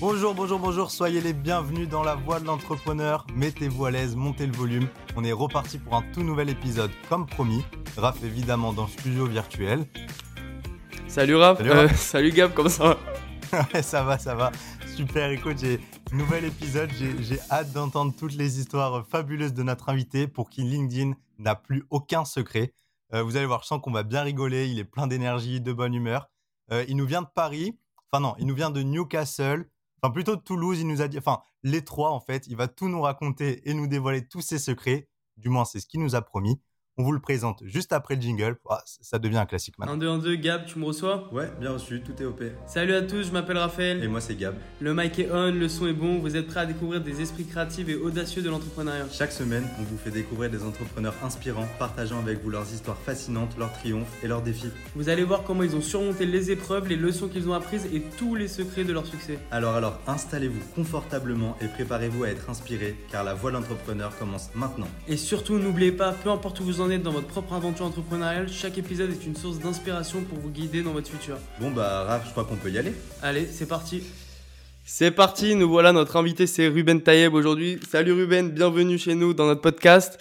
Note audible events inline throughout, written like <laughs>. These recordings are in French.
Bonjour, bonjour, bonjour, soyez les bienvenus dans la voie de l'entrepreneur. Mettez-vous à l'aise, montez le volume. On est reparti pour un tout nouvel épisode, comme promis. Raph évidemment dans le studio virtuel. Salut Raph, salut, euh, salut Gab, comment ça va <laughs> Ça va, ça va. Super, écoute, j'ai nouvel épisode. J'ai hâte d'entendre toutes les histoires fabuleuses de notre invité pour qui LinkedIn n'a plus aucun secret. Euh, vous allez voir, je sens qu'on va bien rigoler. Il est plein d'énergie, de bonne humeur. Euh, il nous vient de Paris. Enfin non, il nous vient de Newcastle. Enfin plutôt de Toulouse. Il nous a dit, enfin les trois en fait. Il va tout nous raconter et nous dévoiler tous ses secrets. Du moins, c'est ce qu'il nous a promis. On vous le présente juste après le jingle. Ah, ça devient un classique maintenant. 1, 2, 1, 2, Gab, tu me reçois? Ouais, bien reçu, tout est OP. Salut à tous, je m'appelle Raphaël. Et moi, c'est Gab. Le mic est on, le son est bon. Vous êtes prêts à découvrir des esprits créatifs et audacieux de l'entrepreneuriat Chaque semaine, on vous fait découvrir des entrepreneurs inspirants, partageant avec vous leurs histoires fascinantes, leurs triomphes et leurs défis. Vous allez voir comment ils ont surmonté les épreuves, les leçons qu'ils ont apprises et tous les secrets de leur succès. Alors, alors, installez-vous confortablement et préparez-vous à être inspiré, car la voie de l'entrepreneur commence maintenant. Et surtout, n'oubliez pas, peu importe où vous en êtes dans votre propre aventure, entrepreneuriale, chaque épisode est une source d'inspiration pour vous guider dans votre futur. Bon bah Raph, je crois qu'on peut y aller. Allez, c'est parti. C'est parti, nous voilà, notre invité c'est Ruben Tayeb aujourd'hui. Salut Ruben, bienvenue chez nous dans notre podcast.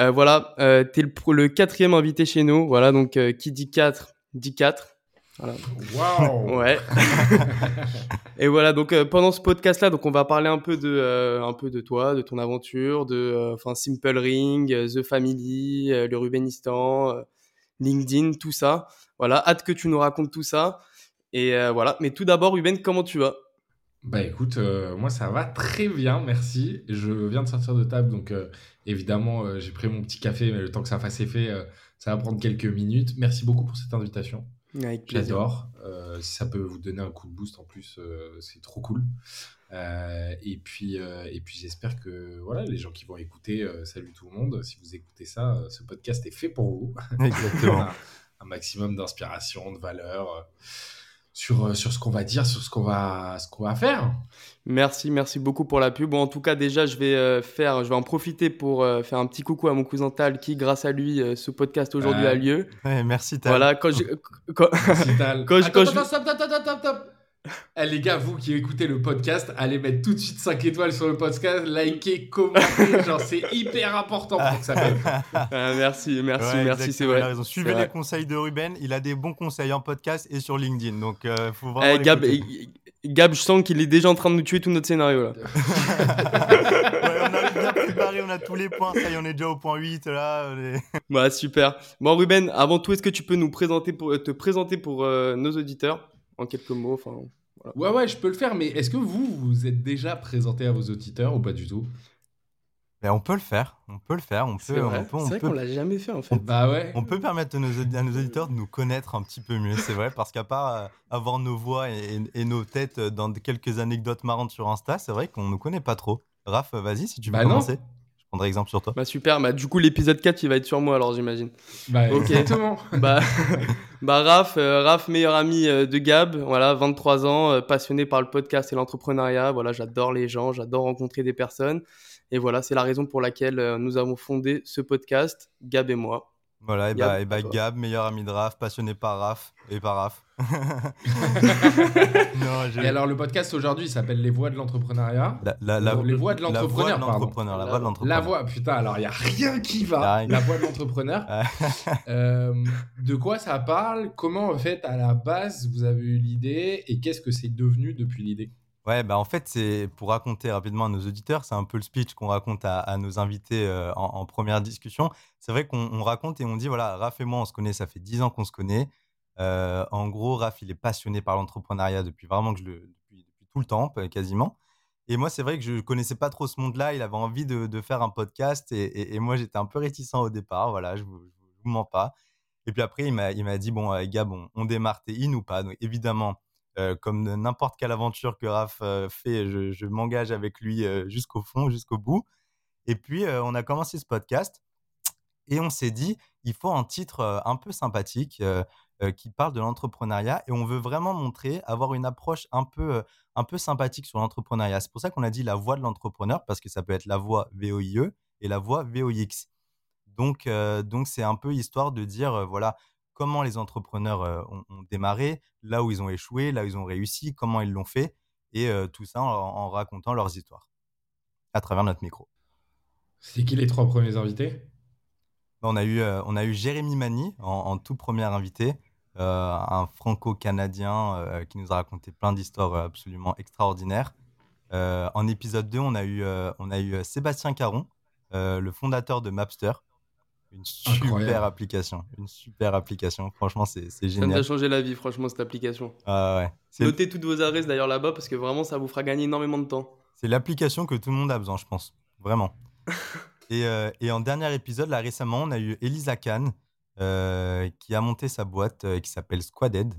Euh, voilà, euh, tu es le, quatrième invité chez nous. Voilà, donc euh, qui dit 4 dit 4. Voilà. Wow. Ouais. <laughs> et voilà, donc euh, pendant ce podcast-là, donc on va parler un peu de, euh, un peu de toi, de ton aventure, de, euh, enfin Simple Ring, The Family, le Rubenistan, LinkedIn, tout ça. Voilà, hâte que tu nous racontes tout ça. Et voilà. Mais tout d'abord, Ruben, comment tu vas? Bah écoute, moi ça va très bien, merci. Je viens de sortir de table, donc évidemment j'ai pris mon petit café, mais le temps que ça fasse effet, ça va prendre quelques minutes. Merci beaucoup pour cette invitation. J'adore. Euh, si ça peut vous donner un coup de boost en plus, euh, c'est trop cool. Euh, et puis, et puis j'espère que voilà, les gens qui vont écouter, salut tout le monde. Si vous écoutez ça, ce podcast est fait pour vous. Exactement. <laughs> un, maximum d'inspiration, de valeur sur, sur ce qu'on va dire, sur ce qu'on va, ce qu'on va faire. Merci, merci beaucoup pour la pub. Bon, en tout cas, déjà, je vais euh, faire, je vais en profiter pour euh, faire un petit coucou à mon cousin Tal, qui, grâce à lui, euh, ce podcast aujourd'hui a lieu. merci Tal. Voilà, quand je, quand, merci Tal. Quand, attends, attends, stop, stop, stop, stop, stop. Eh, les gars, vous qui écoutez le podcast, allez mettre tout de suite 5 étoiles sur le podcast, liker, commenter, <laughs> genre c'est hyper important pour que ça. <laughs> Ah, merci, merci, merci, c'est vrai. Suivez les conseils de Ruben, il a des bons conseils en podcast et sur LinkedIn, donc euh, faut vraiment. Eh, Gab, Gab, je sens qu'il est déjà en train de nous tuer tout notre scénario là. <laughs> ouais, on a bien préparé, on a tous les points, ça y est, on est déjà au point 8 là. Bah super. Bon Ruben, avant tout, est-ce que tu peux nous présenter pour te présenter pour euh, nos auditeurs? En quelques mots, enfin. Ouais, ouais, je peux le faire, mais est-ce que vous, vous êtes déjà présenté à vos auditeurs ou pas du tout? Mais on peut le faire, on peut le faire, on peut. C'est vrai, vrai qu'on l'a jamais fait en fait. On, bah ouais. On peut permettre à nos, auditeurs de nous connaître un petit peu mieux, c'est vrai, parce qu'à part euh, avoir nos voix et, nos têtes dans quelques anecdotes marrantes sur Insta, c'est vrai qu'on nous connaît pas trop. Raph, vas-y si tu veux bah commencer prendrai exemple sur toi. Bah super, bah du coup l'épisode 4 il va être sur moi alors j'imagine. Bah exactement. <laughs> bah, bah Raph, euh, Raph meilleur ami euh, de Gab, voilà, 23 ans, euh, passionné par le podcast et l'entrepreneuriat, voilà, j'adore les gens, j'adore rencontrer des personnes et voilà, c'est la raison pour laquelle nous avons fondé ce podcast, Gab et moi. Voilà, et bah, et bah Gab, meilleur ami de Raph, passionné par Raph et par Raph. <laughs> et alors, le podcast aujourd'hui s'appelle Les voix de l'entrepreneuriat. les voix de l'entrepreneur, La voix de l'entrepreneur. La voix, putain, alors il n'y a rien qui va. La voix de l'entrepreneur. <laughs> Euh, de quoi ça parle? Comment, en fait, à la base, vous avez eu l'idée? Et qu'est-ce que c'est devenu depuis l'idée? Ouais, bah en fait, c'est pour raconter rapidement à nos auditeurs, c'est un peu le speech qu'on raconte à, nos invités euh, en, première discussion. C'est vrai qu'on raconte et on dit voilà, Raph et moi, on se connaît, ça fait 10 ans qu'on se connaît. Euh, en gros, Raph, il est passionné par l'entrepreneuriat depuis vraiment que je le, depuis, tout le temps, quasiment. Et moi, c'est vrai que je ne connaissais pas trop ce monde-là. Il avait envie de, faire un podcast et, moi, j'étais un peu réticent au départ. Voilà, je ne vous, mens pas. Et puis après, il m'a dit bon, euh, Gab, on, on démarre, in ou pas? Donc, évidemment, euh, comme n'importe quelle aventure que Raph fait, je, m'engage avec lui jusqu'au fond, jusqu'au bout. Et puis, on a commencé ce podcast et on s'est dit, il faut un titre un peu sympathique. Euh, qui parle de l'entrepreneuriat et on veut vraiment montrer, avoir une approche un peu, euh, un peu sympathique sur l'entrepreneuriat. C'est pour ça qu'on a dit la voix de l'entrepreneur parce que ça peut être la voix VOIE et la voix VOX. Donc, euh, donc c'est un peu histoire de dire, voilà, comment les entrepreneurs ont, démarré, là où ils ont échoué, là où ils ont réussi, comment ils l'ont fait. et tout ça en, racontant leurs histoires à travers notre micro. C'est qui les trois premiers invités? On a, eu, on a eu Jérémy Mani en, tout premier invité, un franco-canadien qui nous a raconté plein d'histoires absolument extraordinaires. en épisode 2, on a eu, on a eu Sébastien Caron, le fondateur de Mapster, une super application. Une super application. Franchement, c'est génial. Ça nous a changé la vie, franchement, cette application. Ah ouais. Notez toutes vos adresses d'ailleurs là-bas parce que vraiment, ça vous fera gagner énormément de temps. C'est l'application que tout le monde a besoin, je pense. Vraiment. <laughs> et, euh, et, en dernier épisode, là récemment, on a eu Elisa Kahn euh, qui a monté sa boîte euh, qui s'appelle Squaded,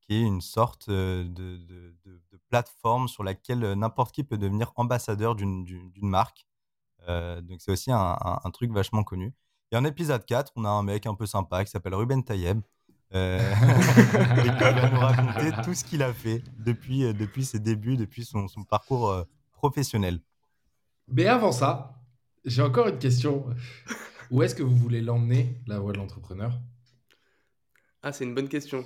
qui est une sorte de, de, de, de plateforme sur laquelle n'importe qui peut devenir ambassadeur d'une marque. Euh, donc c'est aussi un, truc vachement connu. Et en épisode 4, on a un mec un peu sympa qui s'appelle Ruben Tayeb. Euh, <laughs> et qui va nous raconter <laughs> tout ce qu'il a fait depuis, euh, depuis ses débuts, depuis son, son parcours professionnel. Mais avant ça, j'ai encore une question. Où est-ce que vous voulez l'emmener, la voie de l'entrepreneur? Ah, c'est une bonne question.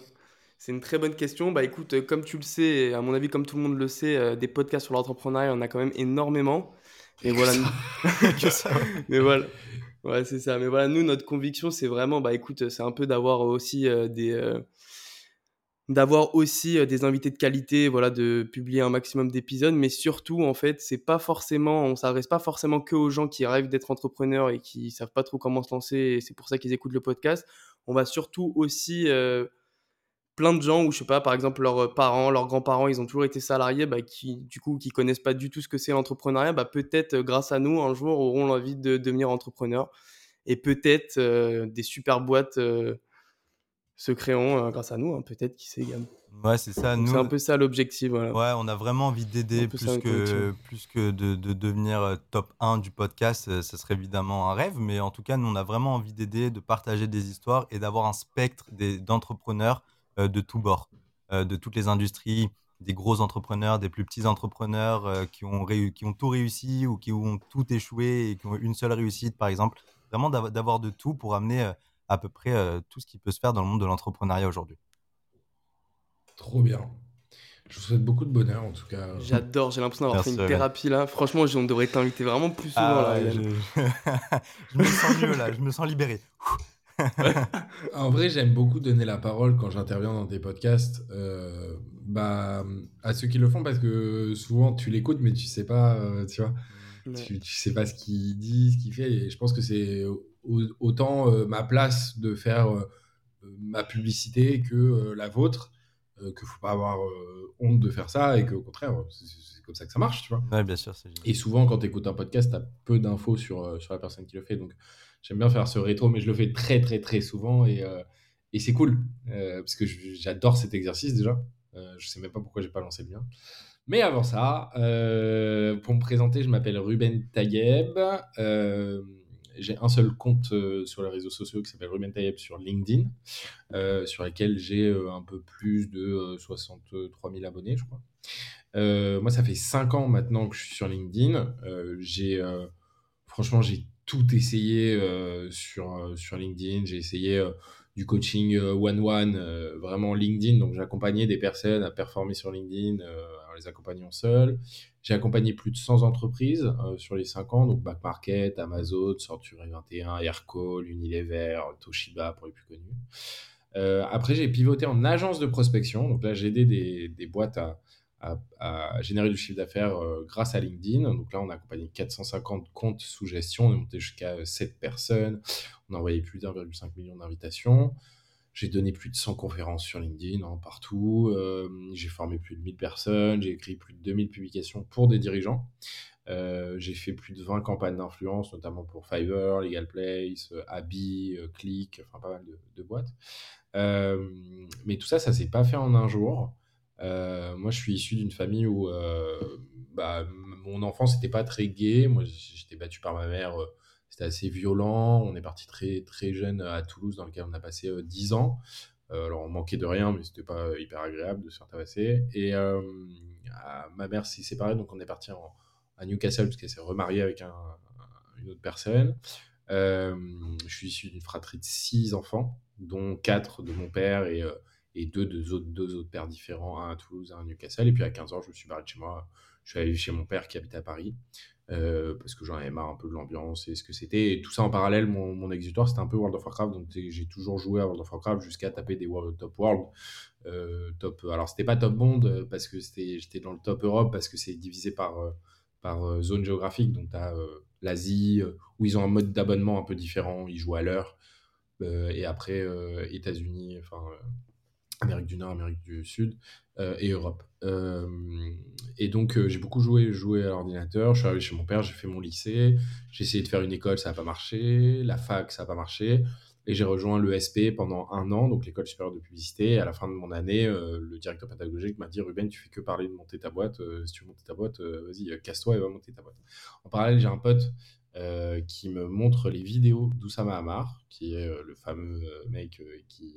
C'est une très bonne question. Bah écoute, comme tu le sais, à mon avis, comme tout le monde le sait, des podcasts sur l'entrepreneuriat, on a quand même énormément. Et voilà. <laughs> Mais voilà. Ouais, c'est ça. Mais voilà, nous, notre conviction, c'est vraiment, bah écoute, c'est un peu d'avoir aussi euh, des. Euh, d'avoir aussi euh, des invités de qualité, voilà, de publier un maximum d'épisodes, mais surtout, en fait, c'est pas forcément, on s'adresse pas forcément que aux gens qui rêvent d'être entrepreneurs et qui savent pas trop comment se lancer, et c'est pour ça qu'ils écoutent le podcast. On va surtout aussi plein de gens où je sais pas par exemple leurs euh, parents leurs grands-parents ils ont toujours été salariés bah, qui du coup qui connaissent pas du tout ce que c'est l'entrepreneuriat bah, peut-être euh, grâce à nous un jour auront l'envie de devenir entrepreneur et peut-être euh, des super boîtes se créeront grâce à nous hein, peut-être qui sait également ouais c'est ça c'est un peu ça l'objectif voilà. ouais on a vraiment envie d'aider plus que plus que de, de, devenir top 1 du podcast ce serait évidemment un rêve mais en tout cas nous on a vraiment envie d'aider de partager des histoires et d'avoir un spectre d'entrepreneurs de tous bords, euh, de toutes les industries, des gros entrepreneurs, des plus petits entrepreneurs euh, qui, ont qui ont tout réussi ou qui ont tout échoué et qui ont une seule réussite, par exemple. Vraiment d'avoir de tout pour amener à peu près tout ce qui peut se faire dans le monde de l'entrepreneuriat aujourd'hui. Trop bien. Je vous souhaite beaucoup de bonheur en tout cas. J'adore, j'ai l'impression d'avoir fait une thérapie là. Franchement, on devrait t'inviter vraiment plus souvent ah là. Je... <laughs> je... me sens mieux là, je me sens libéré. En vrai, j'aime beaucoup donner la parole quand j'interviens dans des podcasts euh, bah, à ceux qui le font parce que souvent tu l'écoutes, mais tu sais pas, euh, tu vois, tu, sais pas ce qu'il dit, ce qu'il fait. Et je pense que c'est autant euh, ma place de faire ma publicité que la vôtre, qu'il faut pas avoir honte de faire ça et qu'au contraire, c'est comme ça que ça marche, tu vois. bien sûr. Et souvent, quand tu écoutes un podcast, tu as peu d'infos sur, sur la personne qui le fait. Donc, J'aime bien faire ce rétro, mais je le fais très, très, très souvent et, euh, et c'est cool euh, parce que j'adore cet exercice déjà. Euh, je sais même pas pourquoi j'ai pas lancé le mien. Mais avant ça, euh, pour me présenter, je m'appelle Ruben Tayeb. j'ai un seul compte sur les réseaux sociaux qui s'appelle Ruben Tayeb sur LinkedIn, sur lequel j'ai un peu plus de 63 000 abonnés, je crois. moi, ça fait 5 ans maintenant que je suis sur LinkedIn. j'ai, franchement, j'ai tout essayé euh, sur, euh, sur LinkedIn. J'ai essayé euh, du coaching one-one, vraiment LinkedIn. Donc, j'accompagnais des personnes à performer sur LinkedIn en les accompagnant seuls. J'ai accompagné plus de 100 entreprises sur les 5 ans, donc Back Market, Amazon, Sorture 21, Aircall, Unilever, Toshiba pour les plus connus. après, j'ai pivoté en agence de prospection. Donc là, j'ai aidé des, des boîtes à, à, générer du chiffre d'affaires euh, grâce à LinkedIn. Donc là, on a accompagné 450 comptes sous gestion, on est monté jusqu'à 7 euh, personnes, on a envoyé plus d'1,5 million d'invitations. J'ai donné plus de 100 conférences sur LinkedIn hein, partout. Euh, j'ai formé plus de 1000 personnes. J'ai écrit plus de 2000 publications pour des dirigeants. j'ai fait plus de 20 campagnes d'influence, notamment pour Fiverr, Legal Place, Abby, Click, enfin pas mal de, boîtes. mais tout ça, ça s'est pas fait en un jour. Euh, moi, je suis issu d'une famille où euh, bah, mon enfance n'était pas très gay. Moi, j'étais battu par ma mère. Euh, c'était assez violent. On est parti très, très jeune à Toulouse, dans lequel on a passé 10 ans. alors, on manquait de rien, mais c'était pas hyper agréable de se faire tabasser. Et ma mère s'est séparée, donc on est parti à Newcastle, parce qu'elle s'est remariée avec un, une autre personne. je suis issu d'une fratrie de 6 enfants, dont 4 de mon père et et deux, deux, autres, deux autres pères différents, un à Toulouse, un à Newcastle. Et puis à 15 ans, je me suis barré de chez moi. Je suis allé chez mon père qui habite à Paris. Euh, parce que j'en avais marre un peu de l'ambiance et ce que c'était. Et tout ça en parallèle, mon, mon exutoire, c'était un peu World of Warcraft. Donc j'ai toujours joué à World of Warcraft jusqu'à taper des World, Top World. Euh, top, alors c'était pas Top Bond euh, parce que j'étais dans le Top Europe parce que c'est divisé par, par zone géographique. Donc tu as l'Asie où ils ont un mode d'abonnement un peu différent. Ils jouent à l'heure. et après, États-Unis, enfin Amérique du Nord, Amérique du Sud euh, et Europe. Euh, et donc, euh, j'ai beaucoup joué, joué à l'ordinateur. Je suis arrivé chez mon père, j'ai fait mon lycée. J'ai essayé de faire une école, ça n'a pas marché. La fac, ça n'a pas marché. Et j'ai rejoint l'ESP pendant un an, donc l'école supérieure de publicité. Et à la fin de mon année, le directeur pédagogique m'a dit Ruben, tu fais que parler de monter ta boîte. si tu veux monter ta boîte, vas-y, casse-toi et va monter ta boîte. En parallèle, j'ai un pote qui me montre les vidéos d'Oussama Hamar, qui est le fameux mec qui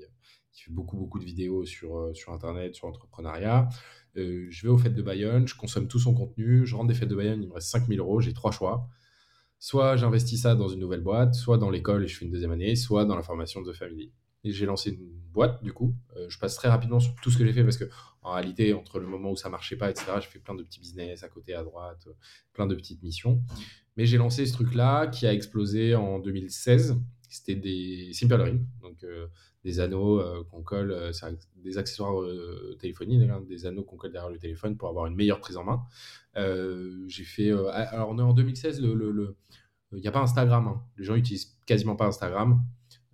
qui fait beaucoup, beaucoup de vidéos sur, euh, sur Internet, sur l'entrepreneuriat. Euh, je vais aux fêtes de Bayonne, je consomme tout son contenu, je rentre des fêtes de Bayonne, il me reste 5000 euros, j'ai trois choix. Soit j'investis ça dans une nouvelle boîte, soit dans l'école et je fais une deuxième année, soit dans la formation de Family. Et j'ai lancé une boîte, du coup. Euh, je passe très rapidement sur tout ce que j'ai fait parce que, en réalité, entre le moment où ça marchait pas, etc., j'ai fait plein de petits business à côté, à droite, plein de petites missions. Mais j'ai lancé ce truc-là qui a explosé en 2016. C'était des Simple. Donc, des anneaux euh, qu'on colle, euh, des accessoires euh, téléphoniques, des anneaux qu'on colle derrière le téléphone pour avoir une meilleure prise en main. j'ai fait. alors, on est en 2016, le, il n'y a pas Instagram. Hein. Les gens utilisent quasiment pas Instagram.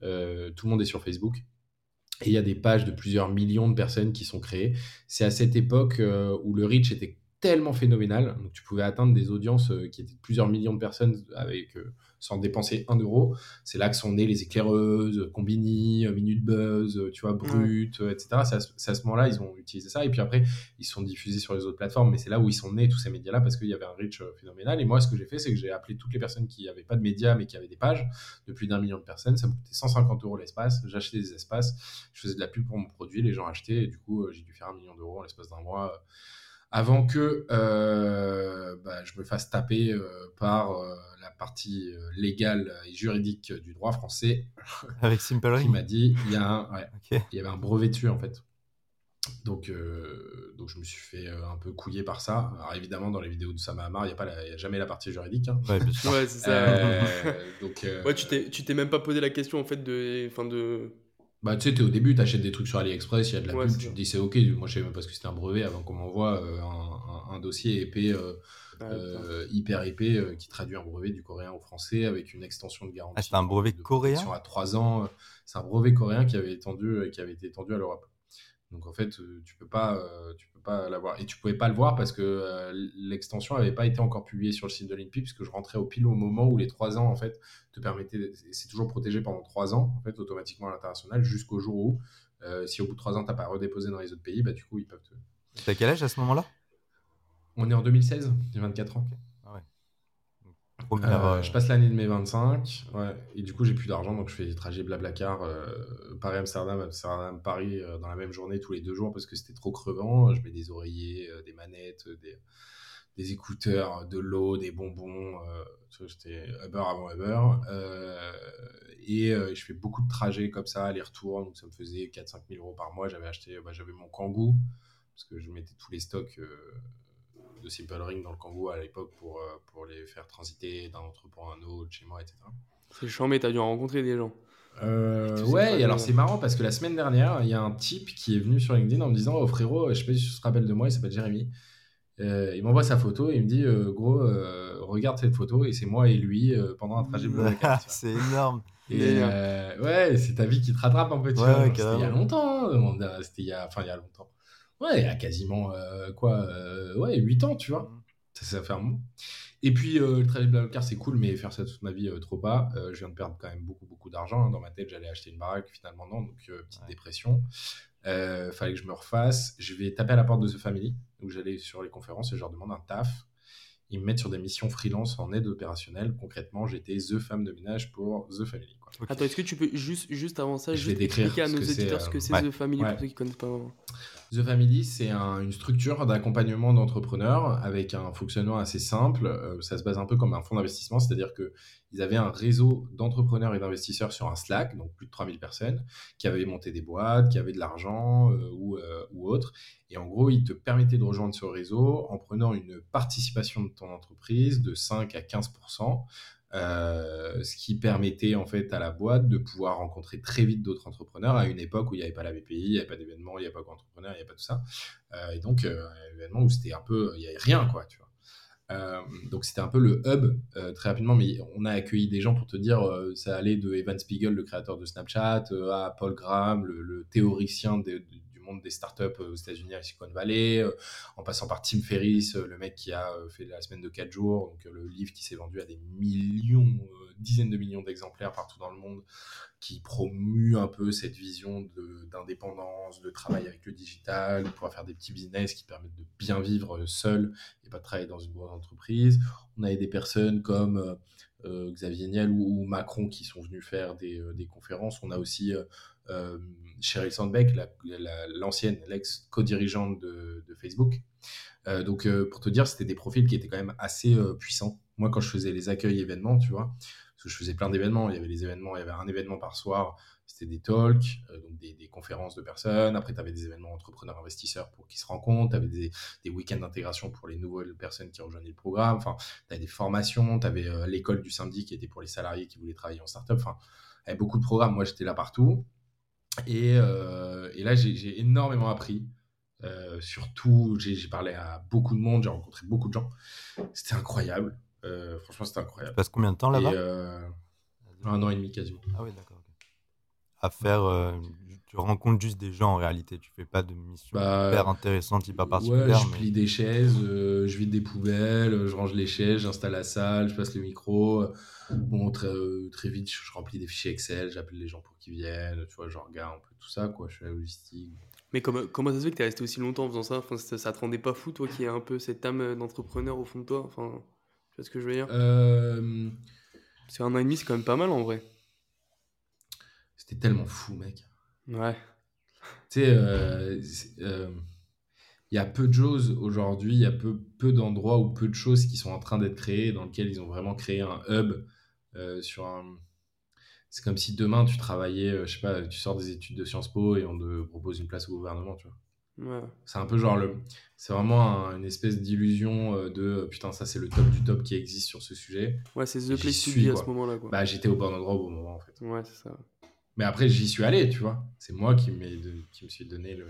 tout le monde est sur Facebook. Et il y a des pages de plusieurs millions de personnes qui sont créées. C'est à cette époque où le reach était tellement phénoménal. Donc, tu pouvais atteindre des audiences qui étaient de plusieurs millions de personnes avec sans dépenser un euro. C'est là que sont nées les éclaireuses, Combini, euh, Minute Buzz, euh, tu vois, Brut, euh, etc. C'est à, ce moment-là, ils ont utilisé ça. Et puis après, ils sont diffusés sur les autres plateformes. Mais c'est là où ils sont nés, tous ces médias-là, parce qu'il y avait un reach phénoménal. Et moi, ce que j'ai fait, c'est que j'ai appelé toutes les personnes qui n'avaient pas de médias, mais qui avaient des pages, de plus d'un million de personnes. Ça me coûtait 150 euros l'espace. J'achetais des espaces, je faisais de la pub pour mon produit, les gens achetaient. Et du coup, j'ai dû faire un million d'euros en l'espace d'un mois avant que bah, je me fasse taper par la partie euh, légale et juridique du droit français. <laughs> Avec Simple Ring. Qui m'a dit il y, a <laughs> il y avait un brevet dessus en fait. Donc, euh, donc je me suis fait euh, un peu couiller par ça. Alors évidemment, dans les vidéos de Sama Hamar, il n'y a, pas a jamais la partie juridique. Hein. Ouais, ouais c'est ça. donc, ouais, tu t'es même pas posé la question en fait de. Fin de... Bah, tu sais, es au début, tu achètes des trucs sur AliExpress, il y a de la pub, tu te dis c'est ok. Moi, je savais même pas ce que c'était un brevet avant qu'on m'envoie un, un, dossier épais euh, hyper épais euh, qui traduit un brevet du coréen au français avec une extension de garantie. Ah, c'est un brevet coréen? À 3 ans. C'est un brevet coréen qui avait, étendu, qui avait été étendu à l'Europe. Donc en fait, tu peux pas, tu peux pas l'avoir. Et tu pouvais pas le voir parce que l'extension n'avait pas été encore publiée sur le site de l'INPI, puisque je rentrais au pile au moment où les 3 ans en fait te permettaient. C'est toujours protégé pendant 3 ans en fait automatiquement à l'international jusqu'au jour où, si au bout de 3 ans t'as pas redéposé dans les autres pays, bah du coup ils peuvent te. T'as quel âge à ce moment-là? On est en 2016, j'ai 24 ans. Ah euh, euh, je passe l'année de mes 25, ouais, et du coup j'ai plus d'argent, donc je fais des trajets blablacar, euh, Paris-Amsterdam, Amsterdam-Paris dans la même journée tous les deux jours parce que c'était trop crevant. Je mets des oreillers, des manettes, des, écouteurs, de l'eau, des bonbons. J'étais Uber avant Uber. et je fais beaucoup de trajets comme ça, aller-retour, donc ça me faisait 4-5 000 euros par mois. J'avais acheté, bah, j'avais mon Kangoo parce que je mettais tous les stocks de Simple Ring dans le Kangoo à l'époque pour, euh, pour les faire transiter d'un entrepôt à un autre, chez moi, etc. C'est chiant, mais t'as dû rencontrer des gens. Euh, ouais, et alors c'est marrant parce que la semaine dernière, il y a un type qui est venu sur LinkedIn en me disant Oh frérot, je sais pas si tu te rappelles de moi, il s'appelle Jérémy. Euh, il m'envoie sa photo et il me dit Gros, regarde cette photo, et c'est moi et lui pendant un trajet <laughs> C'est énorme. Et ouais, c'est ta vie qui te rattrape un peu. Ouais, c'était il y a longtemps. Hein, c'était il y a, enfin, il y a longtemps. Ouais, il y a quasiment euh, quoi euh, Ouais, 8 ans, tu vois. Mmh. Ça, ça fait un moment. Et puis, euh, le travail de car c'est cool, mais faire ça toute ma vie, trop pas. je viens de perdre quand même beaucoup, beaucoup d'argent. Hein. Dans ma tête, j'allais acheter une baraque, finalement, non. Donc, petite dépression. fallait que je me refasse. Je vais taper à la porte de The Family. Donc, j'allais sur les conférences et je leur demande un taf. Ils me mettent sur des missions freelance en aide opérationnelle. Concrètement, j'étais The femme de ménage pour The Family. Quoi. Attends, est-ce que tu peux juste, juste avant ça, juste expliquer à nos auditeurs ce que c'est The Family pour ceux qui connaissent pas The Family, c'est une structure d'accompagnement d'entrepreneurs avec un fonctionnement assez simple. Euh, ça se base un peu comme un fonds d'investissement, c'est-à-dire qu'ils avaient un réseau d'entrepreneurs et d'investisseurs sur un Slack, donc plus de 3000 personnes, qui avaient monté des boîtes, qui avaient de l'argent euh, ou, euh, ou autre. Et en gros, ils te permettaient de rejoindre ce réseau en prenant une participation de ton entreprise de 5 à 15%. Euh, ce qui permettait en fait à la boîte de pouvoir rencontrer très vite d'autres entrepreneurs à une époque où il n'y avait pas la BPI, il n'y avait pas d'événements, il n'y avait pas d'entrepreneurs, il n'y avait pas tout ça. Euh, et donc, euh, un événement où c'était un peu, il n'y avait rien, quoi, tu vois. donc c'était un peu le hub très rapidement, mais on a accueilli des gens pour te dire, ça allait de Evan Spiegel, le créateur de Snapchat, à Paul Graham, le, théoricien de, monde des startups aux États-Unis, à Silicon Valley, euh, en passant par Tim Ferriss, euh, le mec qui a euh, fait la semaine de 4 jours, donc le livre qui s'est vendu à des millions, dizaines de millions d'exemplaires partout dans le monde, qui promue un peu cette vision d'indépendance, de, travail avec le digital, de pouvoir faire des petits business qui permettent de bien vivre seul et pas de travailler dans une grosse entreprise. On avait des personnes comme Xavier Niel ou, Macron qui sont venus faire des, des conférences. On a aussi euh, Sheryl Sandbeck, l'ancienne, l'ex-co-dirigeante de, Facebook. Euh, donc, euh, pour te dire, c'était des profils qui étaient quand même assez puissants. Moi, quand je faisais les accueils événements, tu vois, parce que je faisais plein d'événements, il y avait les événements, il y avait un événement par soir, c'était des talks, donc des, conférences de personnes. Après, tu avais des événements entrepreneurs investisseurs pour qu'ils se rencontrent. Tu avais des, des week-ends d'intégration pour les nouvelles personnes qui rejoignaient le programme. Enfin, tu avais des formations. Tu avais l'école du samedi qui était pour les salariés qui voulaient travailler en startup. Enfin, il y avait beaucoup de programmes. Moi, j'étais là partout. Euh, et, là, j'ai énormément appris. Euh, surtout, j'ai parlé à beaucoup de monde, j'ai rencontré beaucoup de gens. C'était incroyable. Euh, franchement, c'était incroyable. Tu passes combien de temps là-bas? Un an et demi quasiment. Ah oui, d'accord. À faire, tu rencontres juste des gens en réalité. Tu fais pas de mission bah, hyper intéressante, hyper particulière. Ouais, je plie des chaises, je vide des poubelles, je range les chaises, j'installe la salle, je passe le micro. Bon, très, très vite, je, remplis des fichiers Excel, j'appelle les gens pour qu'ils viennent, tu vois, je regarde un peu tout ça, quoi. Je fais la logistique. Mais comment, comment ça se fait que tu es resté aussi longtemps en faisant ça? Enfin, ça, ça te rendait pas fou, toi, qui as un peu cette âme d'entrepreneur au fond de toi? Enfin, tu vois ce que je veux dire? Euh... C'est un an et demi, c'est quand même pas mal en vrai. C'était tellement fou, mec. Ouais. Tu sais, euh, euh, il y a peu de choses aujourd'hui, il y a peu, peu d'endroits ou peu de choses qui sont en train d'être créées, dans lesquelles ils ont vraiment créé un hub euh, sur un. C'est comme si demain tu travaillais, je sais pas, tu sors des études de Sciences Po et on te propose une place au gouvernement, tu vois. Ouais. C'est un peu genre le. C'est vraiment une espèce d'illusion de putain, ça c'est le top du top qui existe sur ce sujet. Ouais, c'est The Place to be à ce moment-là. Quoi. Bah, j'étais au bon endroit au bon moment en fait. Ouais, c'est ça. Mais après, j'y suis allé, tu vois. C'est moi qui, qui me suis donné le...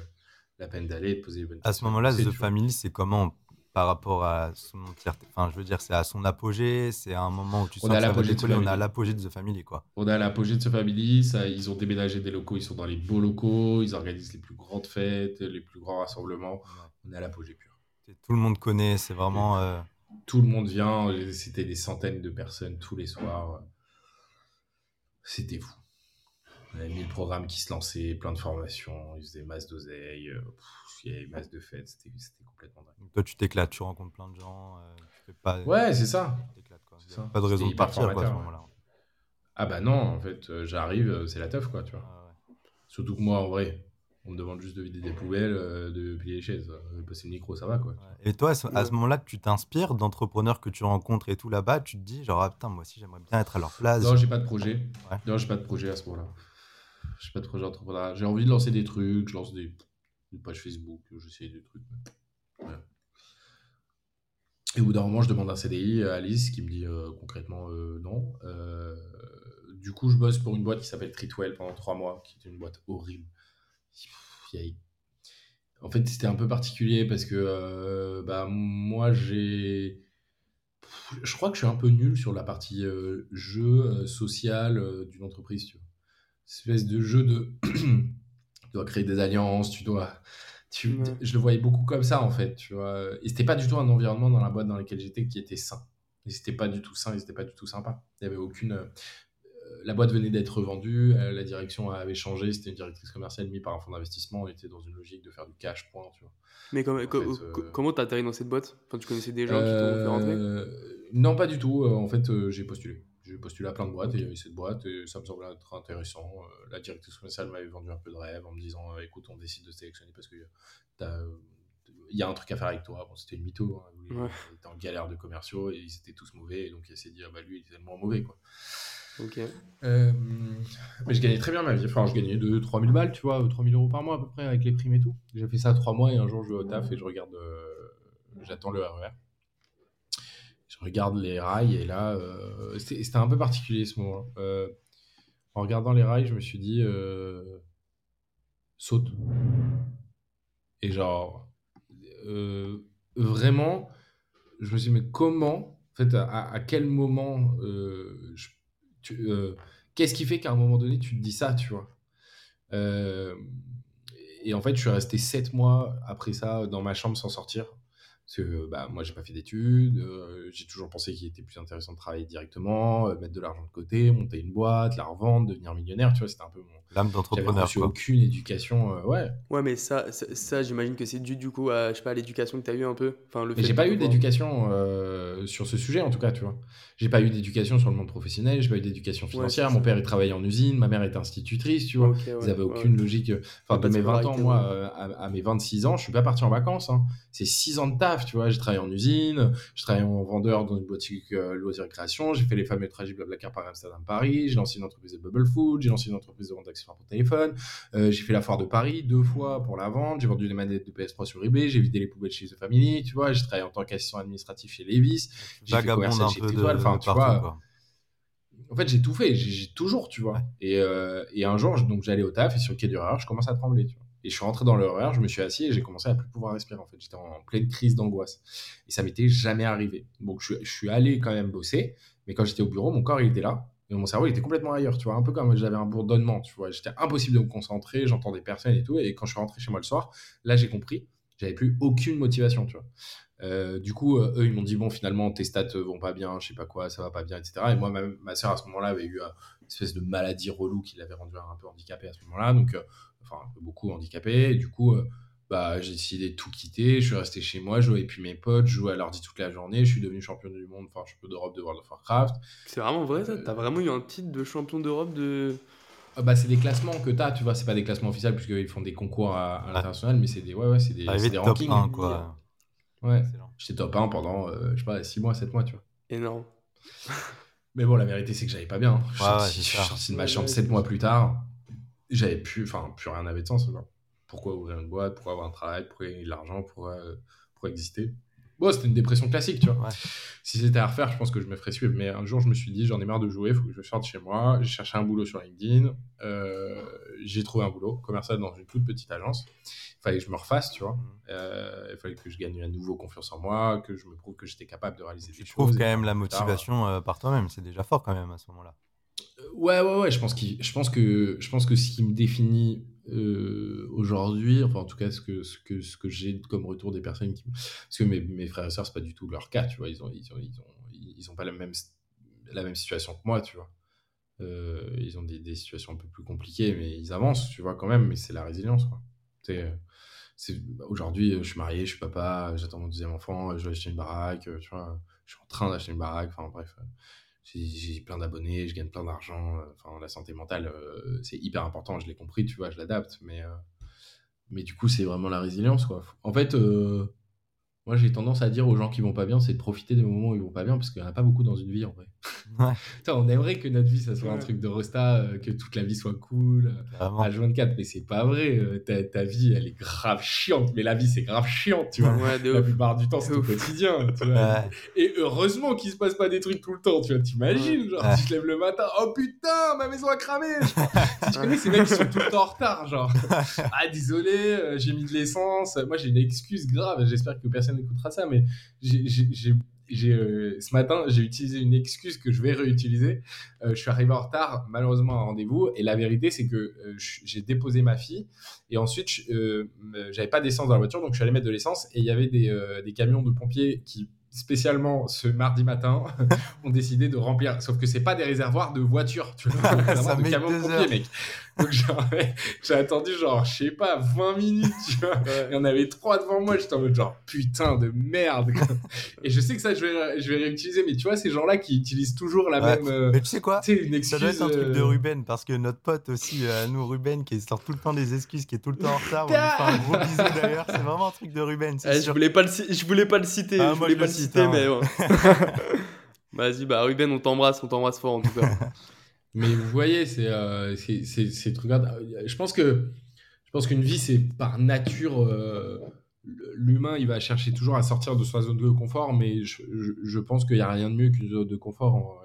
la peine d'aller et de poser les bonnes questions. À ce moment-là, The Family, c'est comment par rapport à son entièreté? Enfin, je veux dire, c'est à son apogée, c'est à un moment où tu on sens l'apogée de, on a l'apogée de The Family, quoi. On a l'apogée de The Family, ça, ils ont déménagé des locaux, ils sont dans les beaux locaux, ils organisent les plus grandes fêtes, les plus grands rassemblements. On est à l'apogée pure. Tout le monde connaît, c'est vraiment. Euh, Tout le monde vient, c'était des centaines de personnes tous les soirs. C'était fou. On avait mille programmes qui se lançaient, plein de formations, ils faisaient masse d'oseille. Euh, il y avait masse de fêtes, c'était complètement dingue. toi, tu t'éclates, tu rencontres plein de gens, euh, tu fais pas. Ouais, c'est ça. ça. Pas de raison de partir quoi, à ce moment-là. Ah bah non, en fait, euh, j'arrive, c'est la teuf, quoi, tu vois. Ah Surtout que moi, en vrai, on me demande juste de vider des poubelles, de plier les chaises, de passer le micro, ça va, quoi. Et toi, à ce, moment-là, tu t'inspires d'entrepreneurs que tu rencontres et tout là-bas, tu te dis, genre, ah, putain, moi aussi, j'aimerais bien être à leur place. Non, j'ai pas de projet. Non, j'ai pas de projet à ce moment-là. J'ai pas de projet entrepreneurial. J'ai envie de lancer des trucs, je lance des une page Facebook, j'essaye des trucs. Et au bout d'un moment, je demande un CDI à Alice qui me dit euh, concrètement euh, non. Euh, du coup, je bosse pour une boîte qui s'appelle Treatwell pendant trois mois, qui est une boîte horrible. En fait, c'était un peu particulier parce que bah, moi, j'ai. Je crois que je suis un peu nul sur la partie jeu social d'une entreprise. Tu vois. Espèce de jeu de <clears throat> tu dois créer des alliances, tu dois. Tu, Je le voyais beaucoup comme ça, en fait, tu vois. Et c'était pas du tout un environnement dans la boîte dans laquelle j'étais qui était sain. Et c'était pas du tout sain, et c'était pas du tout sympa. Il y avait aucune. Euh, la boîte venait d'être vendue, euh, la direction avait changé, c'était une directrice commerciale mise par un fonds d'investissement, on était dans une logique de faire du cash, point, tu vois. Mais comment euh, comment t'as atterri dans cette boîte? Enfin, tu connaissais des gens qui t'ont fait rentrer? Non, pas du tout. En fait, j'ai postulé. J'ai postulé à plein de boîtes et il y avait cette boîte et ça me semblait être intéressant. la directrice commerciale m'avait vendu un peu de rêve en me disant écoute, on décide de sélectionner parce que il y a un truc à faire avec toi. Bon, c'était une mytho. Hein. Il était en galère de commerciaux et ils étaient tous mauvais. Et donc, il s'est dit, ah bah lui, il est tellement mauvais. Quoi. Ok. Euh, mais je gagnais très bien ma vie. Enfin, je gagnais 2-3 000 balles, tu vois, 3 000 euros par mois à peu près avec les primes et tout. J'ai fait ça 3 mois et un jour, je vais au taf et je regarde. Euh, j'attends le RER. Regarde les rails et là, euh, c'était un peu particulier ce moment. en regardant les rails, je me suis dit, saute. Et genre, vraiment, je me suis dit, mais comment, en fait, à, quel moment euh, qu'est-ce qui fait qu'à un moment donné, tu te dis ça, tu vois? Euh, Et en fait, je suis resté sept mois après ça dans ma chambre sans sortir. Parce que bah, moi, j'ai pas fait d'études, euh, j'ai toujours pensé qu'il était plus intéressant de travailler directement, mettre de l'argent de côté, monter une boîte, la revendre, devenir millionnaire, tu vois, c'était un peu mon, L'âme d'entrepreneur. J'ai aucune éducation, euh, ouais. Ouais, mais ça, ça, j'imagine que c'est dû du coup à, je sais pas, l'éducation que tu as eu un peu. Enfin, le mais j'ai pas eu d'éducation euh, sur ce sujet en tout cas, tu vois. J'ai pas eu d'éducation sur le monde professionnel, j'ai pas eu d'éducation financière. Mon père, il travaillait en usine, ma mère était institutrice, tu vois. Ils avaient aucune logique. Enfin, de mes 20 ans, moi, euh, à, mes 26 ans, je suis pas parti en vacances. Hein. C'est 6 ans de taf, tu vois. J'ai travaillé en usine, je travaillais en vendeur dans une boutique euh, loisirs et création, j'ai fait les fameux trajets Blablacar par Amsterdam Paris, j'ai lancé une entreprise de Bubble Food, j'ai lancé une entreprise de vente d'accessoires pour téléphone, euh, j'ai fait la foire de Paris deux fois pour la vente. J'ai vendu des manettes de PS3 sur eBay. J'ai vidé les poubelles chez The Family. Tu vois, j'ai travaillé en tant qu'assistant administratif chez Levis. J'ai fait commercial chez Étoile. Enfin, tu vois. En fait, j'ai tout fait. J'ai toujours, tu vois. Et, euh, et, un jour, donc j'allais au taf et sur le quai d'horreur, je commence à trembler. Tu vois. Et je suis rentré dans l'horreur, je me suis assis et j'ai commencé à plus pouvoir respirer. En fait, j'étais en pleine crise d'angoisse. Et ça m'était jamais arrivé. Donc, je, je suis allé quand même bosser. Mais quand j'étais au bureau, mon corps, il était là mon cerveau, il était complètement ailleurs, tu vois. Un peu comme j'avais un bourdonnement, tu vois. J'étais impossible de me concentrer, j'entendais personne et tout. Et quand je suis rentré chez moi le soir, là, j'ai compris. J'avais plus aucune motivation, tu vois. Euh, du coup, euh, eux, ils m'ont dit bon, finalement, tes stats vont pas bien, je sais pas quoi, ça va pas bien, etc. Et moi, ma, ma soeur à ce moment-là avait eu une espèce de maladie relou qui l'avait rendu un peu handicapé à ce moment-là, donc euh, enfin beaucoup handicapé. Et du coup, bah, j'ai décidé de tout quitter. Je suis resté chez moi, je jouais puis mes potes, je jouais à l'ordi toute la journée. Je suis devenu champion du monde, enfin champion d'Europe de World of Warcraft. C'est vraiment vrai ça? T'as vraiment eu un titre de champion d'Europe de. Ah, bah, c'est des classements que t'as, tu vois, c'est pas des classements officiels puisqu'ils font des concours à, l'international, mais c'est des, ouais, ouais, c'est des, des rankings. Top 1, quoi. Ouais, j'étais top 1 pendant, euh, je sais pas, 6 mois, 7 mois, tu vois. Énorme. <laughs> mais bon, la vérité, c'est que j'avais pas bien. je suis sorti de ma chambre 7 mois plus tard. J'avais plus, enfin, plus rien n'avait de sens, quoi pourquoi ouvrir une boîte, pourquoi avoir un travail, pourquoi gagner de l'argent, pour, euh, pour exister. Bon, c'était une dépression classique, tu vois. Si c'était à refaire, je pense que je me ferais suivre. Mais un jour, je me suis dit, j'en ai marre de jouer, il faut que je sorte chez moi. J'ai cherché un boulot sur LinkedIn. Euh, j'ai trouvé un boulot commercial dans une toute petite agence. Il fallait que je me refasse, tu vois. Mmh. Euh, il fallait que je gagne à nouveau confiance en moi, que je me prouve que j'étais capable de réaliser des choses. Je trouve quand même la motivation par toi-même. C'est déjà fort quand même à ce moment-là. Ouais, ouais, ouais. Je pense, je pense, que, je pense que ce qui me définit euh, aujourd'hui, enfin en tout cas ce que, ce que, ce que j'ai comme retour des personnes qui... Parce que mes, mes frères et sœurs, c'est pas du tout leur cas, tu vois, ils ont, ils ont, ils ont, ils ont pas la même, la même situation que moi, tu vois. Euh, ils ont des, des, situations un peu plus compliquées, mais ils avancent, tu vois, quand même, mais c'est la résilience, quoi. Aujourd'hui, je suis marié, je suis papa, j'attends mon deuxième enfant, je vais acheter une baraque, tu vois, je suis en train d'acheter une baraque, enfin bref j'ai plein d'abonnés, je gagne plein d'argent. Euh, enfin, la santé mentale, euh, c'est hyper important. Je l'ai compris, tu vois, je l'adapte. Mais, euh, mais du coup, c'est vraiment la résilience, quoi. En fait, moi, j'ai tendance à dire aux gens qui vont pas bien, c'est de profiter des moments où ils vont pas bien, parce qu'il n'y en a pas beaucoup dans une vie, en vrai. <laughs> on aimerait que notre vie, ça soit un truc de resta, euh, que toute la vie soit cool, à 24, mais c'est pas vrai. Euh, ta, ta, vie, elle est grave chiante, mais la vie, c'est grave chiante, tu vois. la plupart du temps, c'est au quotidien, tu vois. Et heureusement qu'il se passe pas des trucs tout le temps, tu vois. T'imagines, genre, si je lève le matin, oh putain, ma maison a cramé. tu connais ces mecs qui sont tout le temps en retard, genre, ah, désolé, euh, j'ai mis de l'essence. Moi, j'ai une excuse grave, j'espère que personne écoutera ça, mais j'ai euh, ce matin, j'ai utilisé une excuse que je vais réutiliser. Euh, je suis arrivé en retard, malheureusement, à un rendez-vous. Et la vérité, c'est que euh, j'ai déposé ma fille. Et ensuite, j'avais pas d'essence dans la voiture, donc je suis allé mettre de l'essence. Et il y avait des, des, camions de pompiers qui spécialement ce mardi matin, <laughs> ont décidé de remplir. Sauf que c'est pas des réservoirs de voitures, tu vois, <laughs> Ça de camions de pompiers, mec. Donc <laughs> j'ai attendu genre, je sais pas, 20 minutes, tu vois. Il y en avait trois devant moi, j'étais en mode genre, putain de merde. Et je sais que ça, je vais, je vais réutiliser, mais tu vois, ces gens-là qui utilisent toujours la Ouais. même. euh, Mais tu sais quoi? une excuse. Ça doit être un truc de euh, Ruben, parce que notre pote aussi, euh, nous, Ruben, qui sort tout le temps des excuses, qui est tout le temps en retard, on lui fait un gros bisou d'ailleurs. C'est vraiment un truc de Ruben, Eh, je, voulais pas le, ci- je voulais pas le citer. Ah, je voulais je pas le le cite, citer, hein. mais ouais. <laughs> <laughs> Vas-y, bah Ruben, on t'embrasse, on t'embrasse fort en tout cas. Mais vous voyez, c'est euh, ces trucs-là. Je pense que je pense qu'une vie, c'est par nature. euh, L'humain, il va chercher toujours à sortir de sa zone de confort, mais je, je- pense qu'il n'y a rien de mieux qu'une zone de confort en.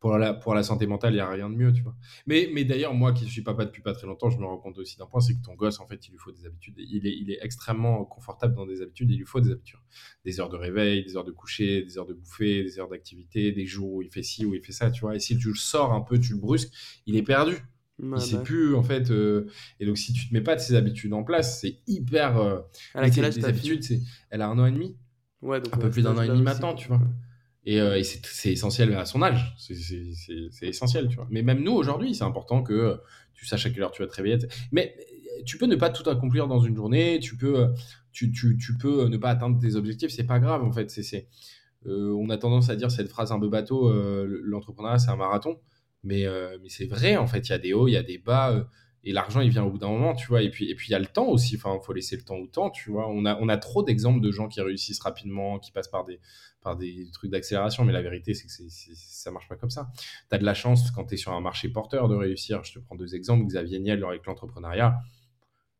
Pour la, pour la santé mentale, il n'y a rien de mieux, tu vois. Mais, mais d'ailleurs, moi qui suis papa depuis pas très longtemps, je me rends compte aussi d'un point, c'est que ton gosse, en fait, il lui faut des habitudes. Il est, il est extrêmement confortable dans des habitudes, il lui faut des habitudes. Des heures de réveil, des heures de coucher, des heures de bouffer, des heures d'activité, des jours où il fait ci, où il fait ça, tu vois. Et si tu le sors un peu, tu le brusques, il est perdu. Ouais, il sait bah. plus, en fait. euh, et donc, si tu te mets pas de ces habitudes en place, c'est hyper. euh, Elle a mais quel âge des habitudes, c'est. Elle a un an et demi. Ouais, donc un peu plus d'un an et demi maintenant, tu vois. Et, euh, c'est essentiel à son âge. C'est- essentiel. Mais même nous, aujourd'hui, c'est important que tu saches à quelle heure tu vas te réveiller. Mais euh, tu peux ne pas tout accomplir dans une journée. Tu peux, euh, tu, peux ne pas atteindre tes objectifs. C'est pas grave, en fait. C'est on a tendance à dire cette phrase un peu bateau l'entrepreneuriat, c'est un marathon. Mais, mais c'est vrai, en fait. Il y a des hauts, il y a des bas. Et l'argent, il vient au bout d'un moment, tu vois. Et puis, et puis il y a le temps aussi. Enfin, faut laisser le temps au temps, tu vois. On a, on a trop d'exemples de gens qui réussissent rapidement, qui passent par des, par des trucs d'accélération, mais la vérité, c'est que c'est, c'est- ça marche pas comme ça. Tu as de la chance quand tu es sur un marché porteur de réussir. Je te prends deux exemples. Xavier Niel avec l'entrepreneuriat,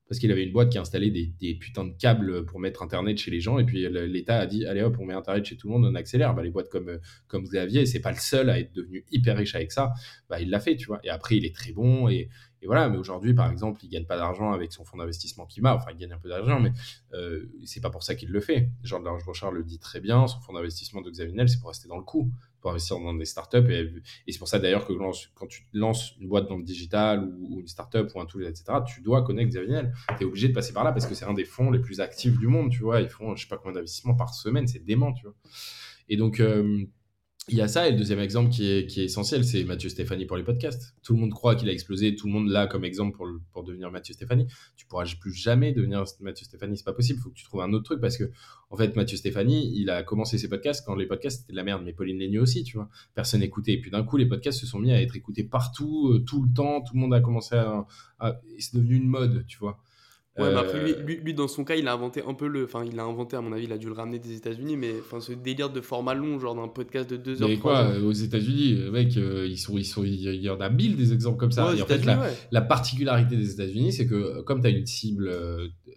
parce qu'il avait une boîte qui a installé des, des putains de câbles pour mettre Internet chez les gens, et puis l'État a dit, allez hop, on met Internet chez tout le monde, on accélère. Bah, les boîtes comme, comme Xavier, c'est pas le seul à être devenu hyper riche avec ça, bah, il l'a fait, tu vois. Et après, il est très bon, et, et voilà, mais aujourd'hui, par exemple, il gagne pas d'argent avec son fonds d'investissement climat. Enfin, il gagne un peu d'argent, mais euh, c'est pas pour ça qu'il le fait. Jean de Lange Brochard le dit très bien. Son fonds d'investissement de Xavier Niel, c'est pour rester dans le coup, pour investir dans des startups. Et, c'est pour ça d'ailleurs que quand tu lances une boîte dans le digital ou, une startup ou un tool, etc., tu dois connaître Xavier Niel. Tu es obligé de passer par là parce que c'est un des fonds les plus actifs du monde, tu vois. Ils font, je sais pas combien d'investissements par semaine, c'est dément, tu vois. Et donc, euh, il y a ça. Et le deuxième exemple qui est, essentiel, c'est Mathieu Stéphanie pour les podcasts. Tout le monde croit qu'il a explosé. Tout le monde l'a comme exemple pour, devenir Mathieu Stéphanie. Tu pourras plus jamais devenir Mathieu Stéphanie. C'est pas possible. Il faut que tu trouves un autre truc parce que, en fait, Mathieu Stéphanie, il a commencé ses podcasts quand les podcasts c'était de la merde. Mais Pauline Lénieux aussi, tu vois. Personne n'écoutait. Et puis d'un coup, les podcasts se sont mis à être écoutés partout, euh, tout le temps. Tout le monde a commencé à. à- c'est devenu une mode, tu vois. Ouais, mais Euh, après, lui, lui, lui, dans son cas, il a inventé un peu le. Enfin, il a inventé, à mon avis, il a dû le ramener des États-Unis, mais enfin, ce délire de format long, genre d'un podcast de 2 heures. Mais quoi, heures. euh, aux États-Unis, euh, mec, euh, ils sont, ils sont, il y en a mille des exemples comme ça. Ouais, Et en fait, la, ouais. la particularité des États-Unis, c'est que euh, comme tu as une cible euh, euh,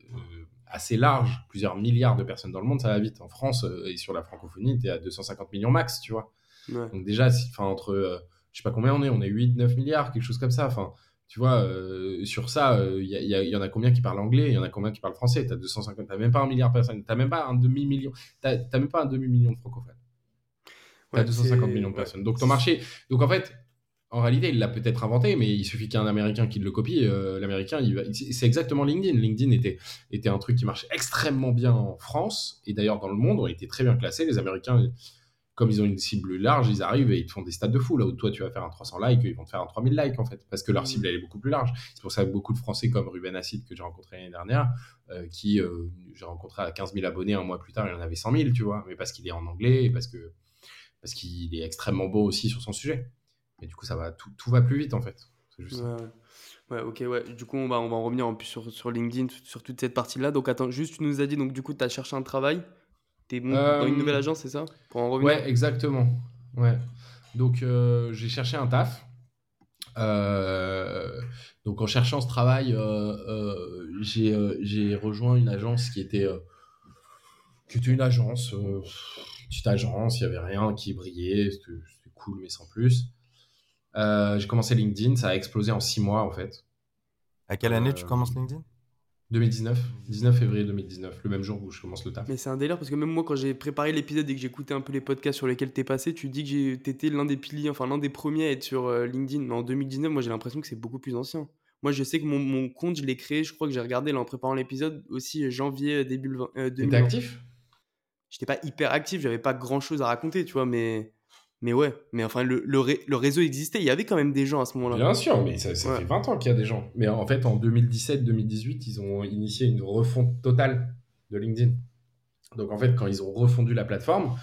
assez large, plusieurs milliards de personnes dans le monde, ça va vite. En France euh, et sur la francophonie, tu es à 250 millions max, tu vois. Ouais. Donc déjà, si- entre, euh, je sais pas combien on est, on est 8, 9 milliards, quelque chose comme ça. Enfin, tu vois, euh, sur ça, il y, a- y a- y en a combien qui parlent anglais, il y en a combien qui parlent français? Tu as 250, tu même pas un milliard de personnes, tu même pas un demi-million, tu même pas un demi-million de francophones. T'as Ouais, 250 c'est- millions de ouais. personnes. Donc ton marché. Donc en fait, en réalité, il l'a peut-être inventé, mais il suffit qu'il y ait un Américain qui le copie. euh, L'Américain, il va- c'est exactement LinkedIn. LinkedIn était, était un truc qui marchait extrêmement bien en France et d'ailleurs dans le monde, on était très bien classé. Les Américains, comme ils ont une cible large, ils arrivent et ils te font des stades de fou. Là où toi, tu vas faire un 300 likes, ils vont te faire un 3000 likes en fait, parce que leur Mhm. cible elle est beaucoup plus large. C'est pour ça que beaucoup de Français comme Ruben Acid que j'ai rencontré l'année dernière, euh, qui euh, j'ai rencontré à 15 000 abonnés un mois plus tard, il en avait 100 000, tu vois, mais parce qu'il est en anglais et parce que parce qu'il est extrêmement beau aussi sur son sujet. Mais du coup, ça va, tout, tout va plus vite en fait. C'est juste ça. Ouais, ouais. Ouais, ok, ouais. Du coup, on va, on va en revenir en plus sur, sur LinkedIn, sur toute cette partie-là. Donc, attends, juste, tu nous as dit, donc, du coup, tu as cherché un travail. Dans une Euh, nouvelle agence, c'est ça? Pour en revenir Ouais, exactement. Ouais. Donc, euh, j'ai cherché un taf. Euh, donc, en cherchant ce travail, euh, euh, j'ai euh, j'ai rejoint une agence qui était, euh, qui était une agence, euh, petite agence, il n'y avait rien qui brillait, c'était c'était cool, mais sans plus. Euh, j'ai commencé LinkedIn, ça a explosé en six mois en fait. À quelle année tu Euh, commences LinkedIn? 2019, 19 février 2019, le même jour où je commence le taf. Mais c'est un délire parce que même moi, quand j'ai préparé l'épisode et que j'écoutais un peu les podcasts sur lesquels t'es passé, tu dis que t'étais l'un des piliers, enfin l'un des premiers à être sur euh, LinkedIn. Mais en 2019, moi j'ai l'impression que c'est beaucoup plus ancien. Moi je sais que mon, mon compte, je l'ai créé, je crois que j'ai regardé là en préparant l'épisode aussi euh, janvier, euh, début le vingt- euh, T'étais 2020. actif? J'étais pas hyper actif, j'avais pas grand chose à raconter, tu vois, mais. Mais ouais, mais enfin, le, le, réseau existait, il y avait quand même des gens à ce moment-là. Bien sûr, mais ça, fait 20 ans qu'il y a des gens. Mais en fait, en 2017-2018, ils ont initié une refonte totale de LinkedIn. Donc en fait, quand ils ont refondu la plateforme,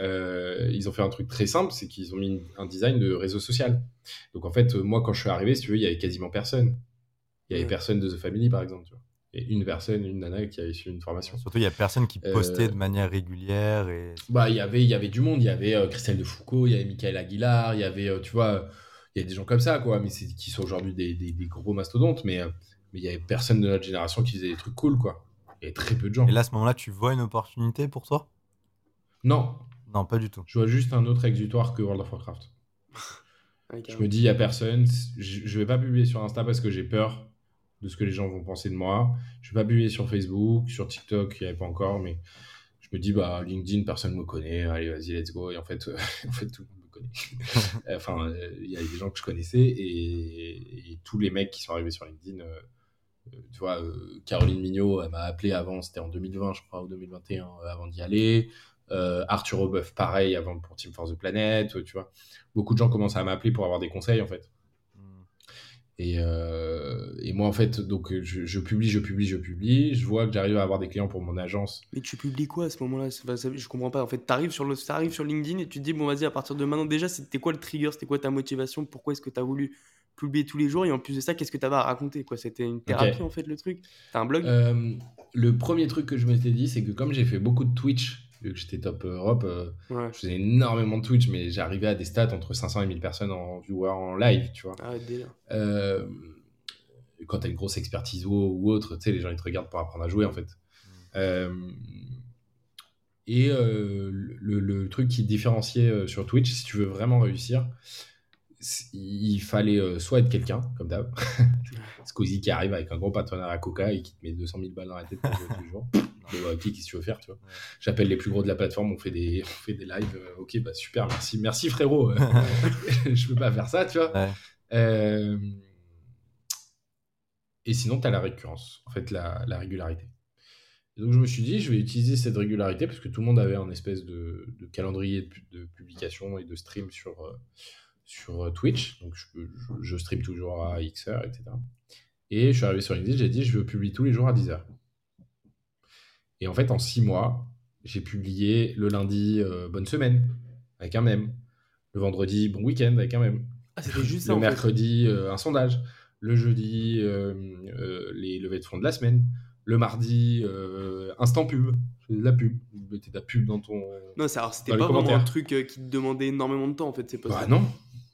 euh, ils ont fait un truc très simple, c'est qu'ils ont mis un design de réseau social. Donc en fait, moi, quand je suis arrivé, si tu veux, il y avait quasiment personne. Il y avait personne de The Family, par exemple. Tu vois. Et une personne, une nana qui avait suivi une formation. Surtout, il y a personne qui postait euh, de manière régulière. Et... Bah, il y avait, il y avait du monde. Il y avait euh, Christelle de Foucault, il y avait Michael Aguilar, il y avait, tu vois, il y a des gens comme ça, quoi, mais c'est qui sont aujourd'hui des, des, gros mastodontes. Mais, mais il y avait personne de notre génération qui faisait des trucs cool, quoi. Il y avait très peu de gens. Et là, à ce moment-là, tu vois une opportunité pour toi? Non, non, pas du tout. Je vois juste un autre exutoire que World of Warcraft. <laughs> je me dis, il n'y a personne. Je ne vais pas publier sur Insta parce que j'ai peur de ce que les gens vont penser de moi. Je ne vais pas publier sur Facebook, sur TikTok, il n'y avait pas encore, mais je me dis, bah, LinkedIn, personne ne me connaît. Allez, vas-y, let's go. Et en fait, <laughs> en fait tout le monde me connaît. <laughs> enfin, il y a des gens que je connaissais et, tous les mecs qui sont arrivés sur LinkedIn. Euh, euh, tu vois, euh, Caroline Mignot, elle m'a appelé avant, c'était en 2020, je crois, ou 2021, avant d'y aller. Euh, Arthur Aubeuf, pareil, avant pour Team Force the Planet, tu vois. Beaucoup de gens commencent à m'appeler pour avoir des conseils, en fait. Et, euh, et, moi, en fait, donc, je, publie, je publie, je publie. Je vois que j'arrive à avoir des clients pour mon agence. Mais tu publies quoi à ce moment-là? Je comprends pas. En fait, tu arrives sur, le, arrives sur LinkedIn et tu te dis, bon, vas-y, à partir de maintenant, déjà, c'était quoi le trigger? C'était quoi ta motivation? Pourquoi est-ce que tu as voulu publier tous les jours? Et en plus de ça, qu'est-ce que tu avais à raconter quoi? C'était une thérapie, en fait, le truc? T'as un blog? Euh, Le premier truc que je m'étais dit, c'est que comme j'ai fait beaucoup de Twitch vu que j'étais top Europe, euh, je faisais énormément de Twitch, mais j'arrivais à des stats entre 500 et 1000 personnes en viewer en live, tu vois. Ah euh, quand t'as une grosse expertise ou, autre, tu sais, les gens ils te regardent pour apprendre à jouer en fait. Mm. Euh, et le, le, truc qui différenciait sur Twitch, si tu veux vraiment réussir, il fallait soit être quelqu'un, comme d'hab, <laughs> Squeezie qui arrive avec un gros partenaire à Coca et qui te met 200 000 balles dans la tête tous les jours. Ok, qu'est-ce que tu veux faire, tu vois. J'appelle les plus gros de la plateforme, on fait des, on fait des lives. Euh, ok, bah super, merci, merci frérot. <laughs> <laughs> je peux pas faire ça, tu vois. Euh, et sinon, tu as la récurrence, en fait, la, la régularité. donc, je me suis dit, je vais utiliser cette régularité parce que tout le monde avait un espèce de, de calendrier de, publication et de stream sur, euh, sur Twitch. Donc, je, je, stream toujours à X heures, etc. Et je suis arrivé sur LinkedIn, j'ai dit, je veux publier tous les jours à 10 heures. Et en fait, en six mois, j'ai publié le lundi euh, Bonne semaine avec un même. Le vendredi Bon week-end avec un même. Ah, c'était juste Le mercredi euh, un sondage. Le jeudi euh, les levées de fonds de la semaine. Le mardi instant pub. De la pub. Tu mettais de la pub dans ton. Non, c'était pas vraiment un truc qui te demandait énormément de temps en fait. C'est pas bah non.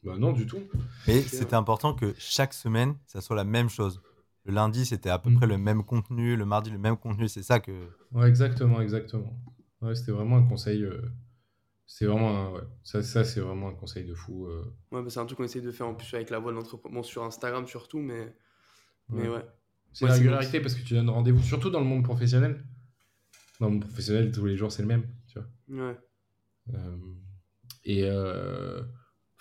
Bah non, du tout. Et c'était important que chaque semaine, ça soit la même chose. Le lundi, c'était à peu mm. près le même contenu. Le mardi, le même contenu. C'est ça que. Ouais, exactement, exactement. Ouais, c'était vraiment un conseil. Euh, c'est vraiment. Ouais. Ça, ça c'est vraiment un conseil de fou. Euh. Ouais, bah, c'est un truc qu'on essaie de faire en plus avec la voix d'entrepreneur. Bon, sur Instagram surtout, mais. Mais ouais. C'est la régularité parce que tu donnes rendez-vous, surtout dans le monde professionnel. Dans le monde professionnel, tous les jours, c'est le même. Tu vois. Ouais. Euh, et.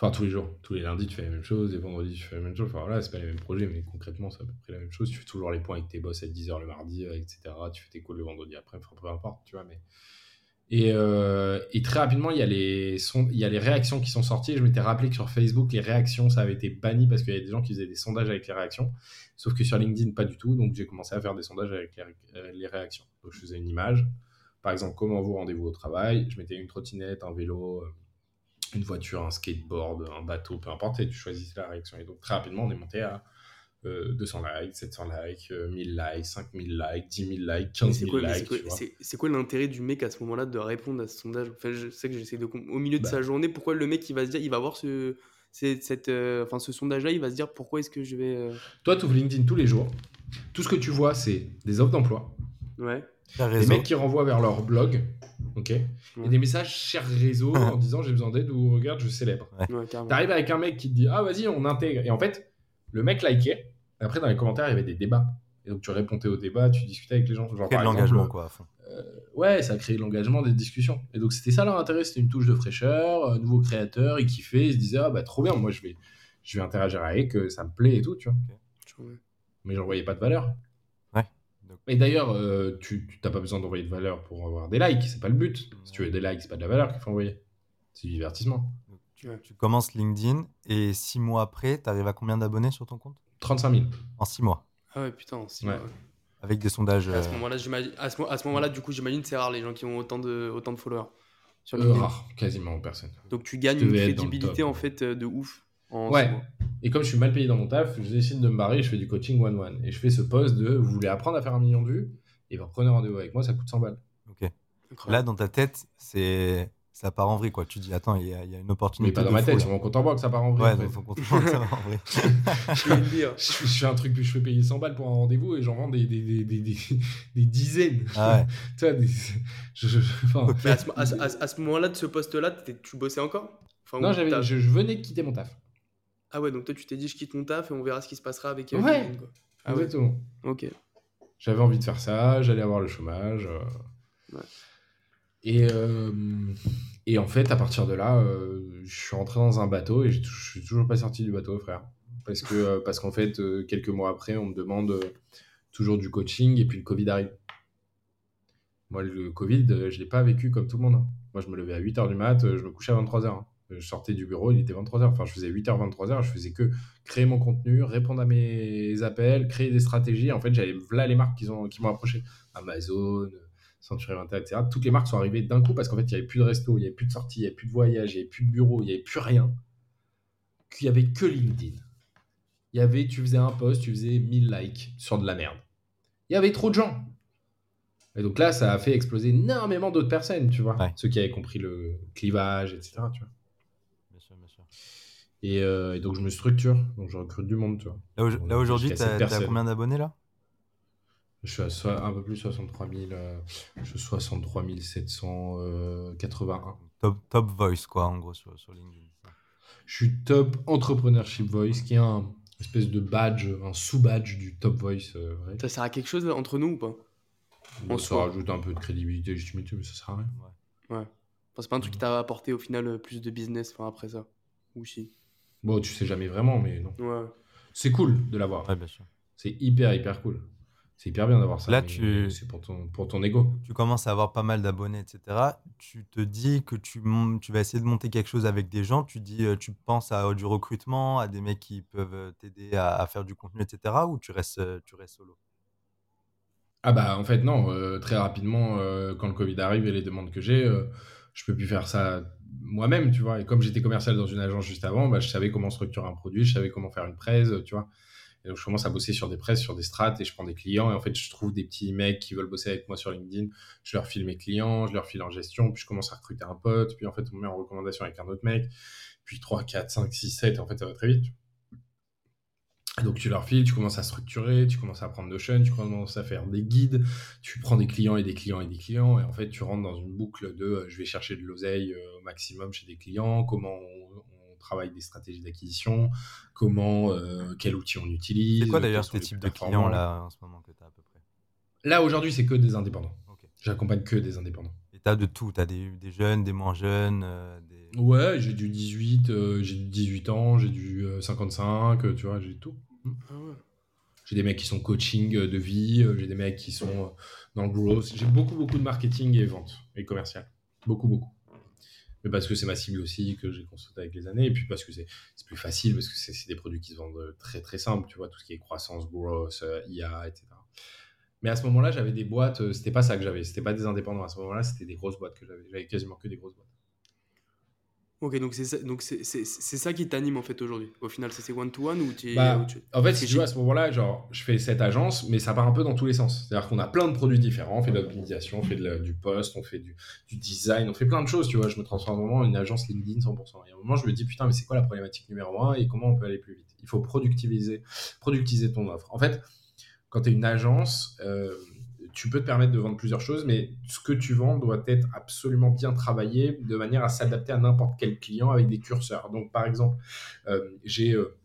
Enfin, tous les jours, tous les lundis, tu fais la même chose, les vendredis, tu fais la même chose. Enfin, voilà, c'est pas les mêmes projets, mais concrètement, c'est à peu près la même chose. Tu fais toujours les points avec tes boss à 10h le mardi, euh, etc. Tu fais tes calls le vendredi après, enfin, peu importe, tu vois. Mais... Et, euh, et très rapidement, il y, a les il y a les réactions qui sont sorties. Je m'étais rappelé que sur Facebook, les réactions, ça avait été banni parce qu'il y avait des gens qui faisaient des sondages avec les réactions. Sauf que sur LinkedIn, pas du tout. Donc, j'ai commencé à faire des sondages avec les, euh, les réactions. Donc, je faisais une image. Par exemple, comment vous rendez-vous au travail? Je mettais une trottinette, un vélo, une voiture, un skateboard, un bateau, peu importe, et tu choisis la réaction. Et donc très rapidement, on est monté à 200 euh, likes, 700 likes, 1000 euh, likes, 5000 likes, 10 000 likes, 15 000 likes. C'est quoi, l'intérêt du mec à ce moment-là de répondre à ce sondage? Enfin, Je sais que j'essaie de. Au milieu de bah. sa journée, pourquoi le mec il va se dire, il va voir ce, cette, euh, enfin, ce sondage-là, il va se dire pourquoi est-ce que je vais. Toi, tu ouvres LinkedIn tous les jours. Tout ce que tu vois, c'est des offres d'emploi. Ouais. Des mecs qui renvoient vers leur blog, ok, et des messages cher réseau <laughs> en disant j'ai besoin d'aide ou regarde je célèbre. Ouais. T'arrives avec un mec qui te dit ah vas-y on intègre et en fait le mec likait. Et après dans les commentaires il y avait des débats et donc tu répondais au débat, tu discutais avec les gens. Genre, par l'engagement quoi. Euh, ouais, ça a créé l'engagement des discussions. Et donc c'était ça leur intérêt, c'était une touche de fraîcheur, un nouveau créateur, ils kiffaient, ils se disaient ah bah trop bien, moi je vais, je vais interagir avec, ça me plaît et tout, tu vois. Mais j'en voyais pas de valeur. Et d'ailleurs, euh, tu n'as pas besoin d'envoyer de valeur pour avoir des likes, c'est pas le but. Si tu veux des likes, c'est pas de la valeur qu'il faut envoyer. C'est du divertissement. Tu, tu, commences LinkedIn et six mois après, tu arrives à combien d'abonnés sur ton compte? 35 000. En six mois. Ah ouais, putain, en six mois. Avec des sondages. À ce moment-là, à ce, à ce moment-là, du coup, j'imagine c'est rare les gens qui ont autant de, autant de followers. Sur euh, rare, quasiment personne. Donc tu gagnes une crédibilité en fait de ouf. Ouais. Et comme je suis mal payé dans mon taf, je décide de me barrer, je fais du coaching one-one. Et je fais ce post de vous voulez apprendre à faire un million de vues? Et vous prenez rendez-vous avec moi, ça coûte 100 balles. Ok. Là, dans ta tête, c'est ça part en vrille, quoi. Tu dis, attends, il y, y, a une opportunité. Mais pas dans ma tête, sur mon compte en banque, ça part en vrille. Ouais, dans ton compte en banque, ça part en vrille. <laughs> je, je, fais un truc, je fais payer 100 balles pour un rendez-vous et j'en vends des, des, des, des, des dizaines. Ah ouais. <laughs> tu vois, je, enfin... Mais à ce, à, à, à ce moment-là, de ce poste-là, tu bossais encore? Enfin, Non, je, je venais de quitter mon taf. Ah ouais, donc toi, tu t'es dit, je quitte mon taf et on verra ce qui se passera avec. Euh, ouais, quoi. Ah exactement. Ouais. Ok. J'avais envie de faire ça, j'allais avoir le chômage. Euh... Ouais. Et, euh, et en fait, à partir de là, euh, je suis rentré dans un bateau et je suis toujours pas sorti du bateau, frère. Parce que parce qu'en fait, quelques mois après, on me demande toujours du coaching et puis le Covid arrive. Moi, le Covid, je l'ai pas vécu comme tout le monde. Hein. Moi, je me levais à 8h du mat, je me couchais à 23h. Je sortais du bureau, il était 23h. Enfin, je faisais 8h, 23h. Je faisais que créer mon contenu, répondre à mes appels, créer des stratégies. En fait, j'avais là les marques qui, ont, qui m'ont approché. Amazon, Century 21, etc. Toutes les marques sont arrivées d'un coup parce qu'en fait, il n'y avait plus de resto, il n'y avait plus de sortie, il n'y avait plus de voyage, il n'y avait plus de bureau, il n'y avait plus rien. Qu'il n'y avait que LinkedIn. Il y avait, tu faisais un post, tu faisais 1000 likes sur de la merde. Il y avait trop de gens. Et donc là, ça a fait exploser énormément d'autres personnes, tu vois. Ceux qui avaient compris le clivage, etc. Tu vois. Bien sûr, bien sûr. Et, euh, et, donc, je me structure. Donc, je recrute du monde, tu vois. Là, aujourd'hui, tu as, combien d'abonnés là? Je suis à un peu plus 63 000, euh, je suis 63 781. Euh, top, top voice, quoi, en gros, sur, sur LinkedIn. Je suis top entrepreneurship voice, qui est un espèce de badge, un sous-badge du top voice. Euh, vrai. Ça sert à quelque chose entre nous ou pas? On Ça rajoute un peu de crédibilité, légitimité, mais ça sert à rien. Ouais. ouais. c'est pas un truc qui t'a apporté au final plus de business après ça Ou si Bon, tu sais jamais vraiment, mais non. Ouais. C'est cool de l'avoir. Ouais, bien sûr. C'est hyper, hyper cool. C'est hyper bien d'avoir ça. Là, tu... C'est pour ton, pour ton ego. Tu commences à avoir pas mal d'abonnés, etc. Tu te dis que tu, tu vas essayer de monter quelque chose avec des gens. Tu dis, euh, tu penses à du recrutement, à des mecs qui peuvent euh, t'aider à, faire du contenu, etc. Ou tu restes, euh, tu restes solo? Ah bah en fait non. très rapidement, quand le Covid arrive et les demandes que j'ai, je peux plus faire ça moi-même, tu vois. Et comme j'étais commercial dans une agence juste avant, bah, je savais comment structurer un produit, je savais comment faire une presse, tu vois. Et donc, je commence à bosser sur des presses, sur des strats, et je prends des clients. Et en fait, je trouve des petits mecs qui veulent bosser avec moi sur LinkedIn. Je leur file mes clients, je leur file en gestion, puis je commence à recruter un pote. Puis en fait, on me met en recommandation avec un autre mec. Puis 3, 4, 5, 6, 7. Et en fait, ça va très vite. Donc tu leur files, tu commences à structurer, tu commences à prendre Notion, tu commences à faire des guides, tu prends des clients et des clients et des clients, et en fait tu rentres dans une boucle de euh, je vais chercher de l'oseille euh, au maximum chez des clients, comment on, travaille des stratégies d'acquisition, comment, euh, quel outil on utilise. C'est quoi d'ailleurs ce type de clients là en ce moment que tu as à peu près? Là aujourd'hui, c'est que des indépendants. J'accompagne que des indépendants. Et tu as de tout, tu as des, des, jeunes, des moins jeunes euh, des... Ouais, j'ai du 18, euh, j'ai du 18 ans, j'ai du 55, tu vois, j'ai tout. Ah j'ai des mecs qui sont coaching de vie, j'ai des mecs qui sont dans le growth. J'ai beaucoup, beaucoup de marketing et vente et commercial. Beaucoup, beaucoup mais parce que c'est ma cible aussi que j'ai construite avec les années, et puis parce que c'est plus facile, parce que c'est des produits qui se vendent très très simples, tu vois, tout ce qui est croissance, growth, euh, IA, etc. Mais à ce moment-là, j'avais des boîtes, euh, c'était pas ça que j'avais, c'était pas des indépendants. À ce moment-là, c'était des grosses boîtes que j'avais. J'avais quasiment que des grosses boîtes. Ok, donc c'est ça, donc c'est, c'est, c'est ça qui t'anime en fait aujourd'hui. Au final, c'est one-to-one ou tu bah, En fait, si tu vois, à ce moment-là, genre, je fais cette agence, mais ça part un peu dans tous les sens. C'est-à-dire qu'on a plein de produits différents, on fait de l'optimisation, on fait du post, on fait du, du, design, on fait plein de choses, tu vois. Je me transforme vraiment en une agence LinkedIn 100%. Et à un moment, je me dis, putain, mais c'est quoi la problématique numéro un et comment on peut aller plus vite? Il faut productiviser, productiser ton offre. En fait, quand tu es une agence, euh, tu peux te permettre de vendre plusieurs choses, mais ce que tu vends doit être absolument bien travaillé de manière à s'adapter à n'importe quel client avec des curseurs. Donc, par exemple, euh, j'ai euh,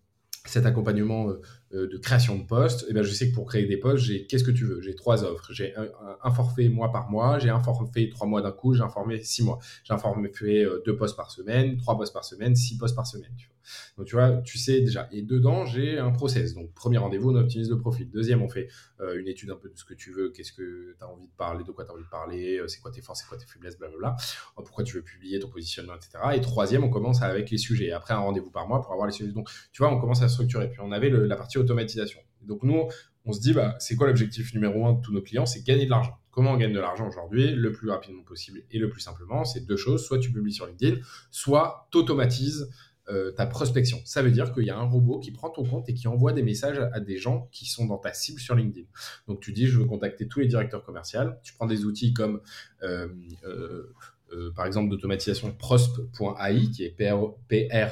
cet accompagnement euh, de création de postes. Et eh bien, je sais que pour créer des postes, j'ai qu'est-ce que tu veux? J'ai trois offres. J'ai un, forfait mois par mois, j'ai un forfait trois mois d'un coup, j'ai un forfait six mois, j'ai un forfait deux postes par semaine, trois postes par semaine, six postes par semaine. Tu. Donc, tu vois, tu sais déjà. Et dedans, j'ai un process. Donc, premier rendez-vous, on optimise le profil. Deuxième, on fait euh, une étude un peu de ce que tu veux, qu'est-ce que tu as envie de parler, de quoi tu as envie de parler, euh, c'est quoi tes forces, c'est quoi tes faiblesses, blablabla. Pourquoi tu veux publier ton positionnement, etc. Et troisième, on commence avec les sujets. Après, un rendez-vous par mois pour avoir les sujets. Donc, tu vois, on commence à structurer. Puis, on avait la partie automatisation. Donc, nous, on se dit, bah, c'est quoi l'objectif numéro un de tous nos clients? C'est gagner de l'argent. Comment on gagne de l'argent aujourd'hui? Le plus rapidement possible et le plus simplement, c'est deux choses. Soit tu publies sur LinkedIn, soit tu automatises euh, ta prospection. Ça veut dire qu'il y a un robot qui prend ton compte et qui envoie des messages à des gens qui sont dans ta cible sur LinkedIn. Donc tu dis, je veux contacter tous les directeurs commerciaux. Tu prends des outils comme... Euh, euh, euh, par exemple d'automatisation prosp.ai, qui est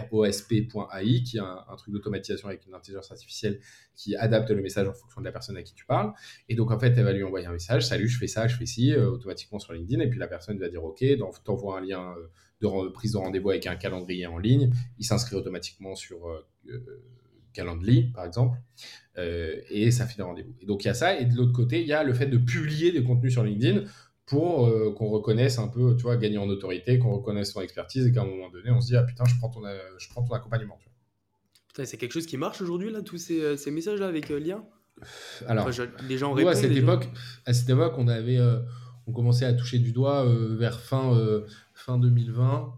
prosp.ai, qui est un, truc d'automatisation avec une intelligence artificielle qui adapte le message en fonction de la personne à qui tu parles. Et donc, en fait, elle va lui envoyer un message, salut, je fais ça, je fais ci, euh, automatiquement sur LinkedIn. Et puis la personne va dire OK, t'envoie un lien euh, de prise de rendez-vous avec un calendrier en ligne. Il s'inscrit automatiquement sur Calendly, par exemple, et ça fait des rendez-vous. Et donc, il y a ça. Et de l'autre côté, il y a le fait de publier des contenus sur LinkedIn pour euh, qu'on reconnaisse un peu, tu vois, gagner en autorité, qu'on reconnaisse son expertise et qu'à un moment donné, on se dit, ah putain, je prends ton, euh, je prends ton accompagnement. Putain, c'est quelque chose qui marche aujourd'hui, là, tous ces, euh, ces messages-là avec lien? Alors, les gens à, cette époque, à cette époque, on avait, on commençait à toucher du doigt vers fin, fin 2020.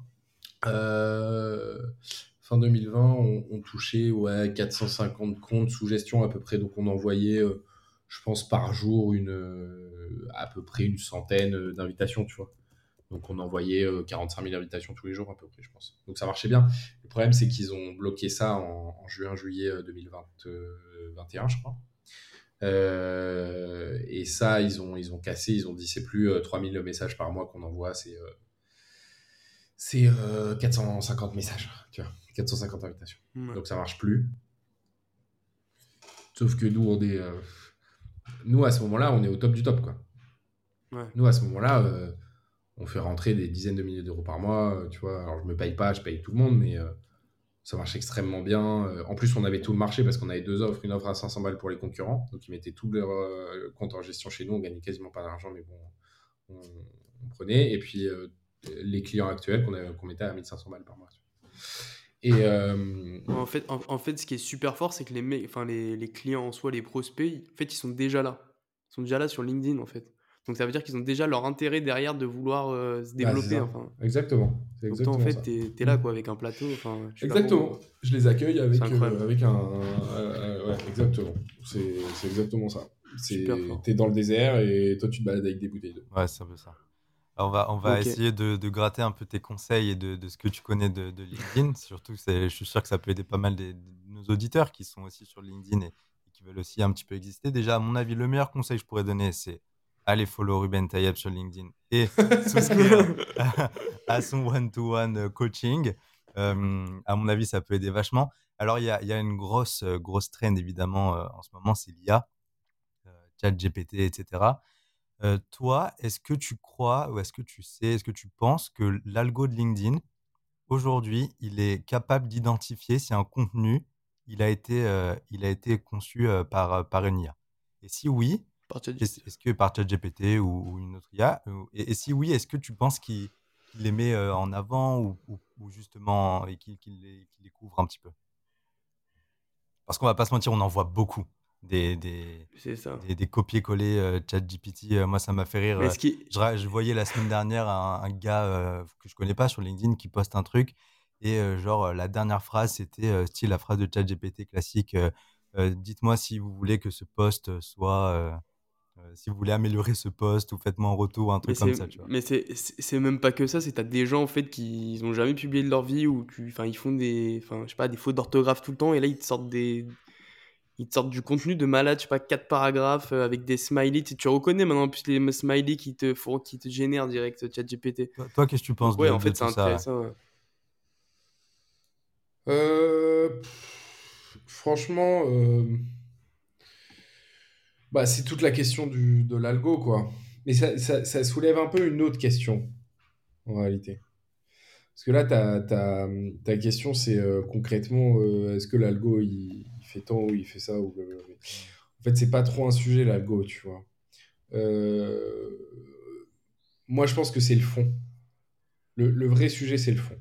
fin 2020, on, on, touchait ouais, 450 comptes sous gestion à peu près, donc on envoyait je pense, par jour, une, euh, à peu près une centaine euh, d'invitations, tu vois. Donc on envoyait 45 euh, 000 invitations tous les jours à peu près, je pense. Donc ça marchait bien. Le problème, c'est qu'ils ont bloqué ça en, juin-juillet 2021, je crois. et ça, ils ont, ils ont cassé, ils ont dit c'est plus 3000 messages par mois qu'on envoie, c'est c'est 450 messages, tu vois, 450 invitations. Donc ça marche plus. Sauf que nous, on est, nous, à ce moment-là, on est au top du top. Quoi. Nous, à ce moment-là, euh, on fait rentrer des dizaines de milliers d'euros par mois. Euh, tu vois, alors je me paye pas, je paye tout le monde, mais euh, ça marche extrêmement bien. en plus, on avait tout le marché parce qu'on avait deux offres, une offre à 500 balles pour les concurrents, donc ils mettaient tous leurs comptes en gestion chez nous. On gagnait quasiment pas d'argent, mais bon, on, prenait. Et puis les clients actuels qu'on mettait à 1500 balles par mois. Et euh, en, fait, en, fait, ce qui est super fort, c'est que les, enfin, les, les, clients en soi, les prospects, en fait, ils sont déjà là. Ils sont déjà là sur LinkedIn, en fait. Donc ça veut dire qu'ils ont déjà leur intérêt derrière de vouloir euh, se bah, développer. enfin. Exactement. Donc toi, en fait, tu es, là quoi, avec un plateau. Enfin, exactement. Je les accueille avec, euh, avec un. ouais, exactement. C'est exactement ça. Tu es dans le désert et toi, tu te balades avec des bouteilles d'eau. Ouais, c'est un peu ça on va, on va essayer de, de, gratter un peu tes conseils et de, de ce que tu connais de, de LinkedIn. Surtout, je suis sûr que ça peut aider pas mal de nos auditeurs qui sont aussi sur LinkedIn et, qui veulent aussi un petit peu exister. Déjà, à mon avis, le meilleur conseil que je pourrais donner, c'est aller follow Ruben Tayeb sur LinkedIn et <laughs> souscrire à, son one-to-one coaching. Euh, à mon avis, ça peut aider vachement. Alors, il y a, y a, une grosse, grosse trend, évidemment, euh, en ce moment, c'est l'IA, euh, chat GPT, etc toi, est-ce que tu crois ou est-ce que tu sais, est-ce que tu penses que l'algo de LinkedIn, aujourd'hui, il est capable d'identifier si un contenu, il a été, il a été conçu par, par une IA Et si oui, est-ce que par ChatGPT ou, ou une autre IA et, si oui, est-ce que tu penses qu'il les met en avant ou, ou, justement et qu'il les, les, couvre un petit peu? Parce qu'on va pas se mentir, on en voit beaucoup des, des, des, des copier-coller euh, chat GPT. Euh, moi, ça m'a fait rire. Euh, je, je, voyais la semaine dernière un, gars que je connais pas sur LinkedIn qui poste un truc. Et genre, la dernière phrase, c'était style la phrase de chat GPT classique. Dites-moi si vous voulez que ce poste soit. si vous voulez améliorer ce poste ou faites-moi un retour, un truc comme ça. Tu vois. Mais c'est même pas que ça, c'est que tu as des gens en fait qui n'ont jamais publié de leur vie ou ils font des, je sais pas, des fautes d'orthographe tout le temps et là ils te sortent des, ils te sortent du contenu de malade, je sais pas, quatre paragraphes euh, avec des smileys. Tu, tu reconnais maintenant en plus les smileys qui te font, qui te génèrent direct chat GPT. Toi, qu'est-ce que tu penses ouais, en fait, c'est intéressant. Euh, franchement, euh, bah, c'est toute la question du, de l'algo, quoi. Mais ça, ça, ça, soulève un peu une autre question, en réalité. Parce que là, ta, ta, ta question, c'est concrètement, est-ce que l'algo, il fait tant ou il fait ça. Ou En fait, c'est pas trop un sujet, l'algo, tu vois. Euh, moi, je pense que c'est le fond. Le, vrai sujet, c'est le fond.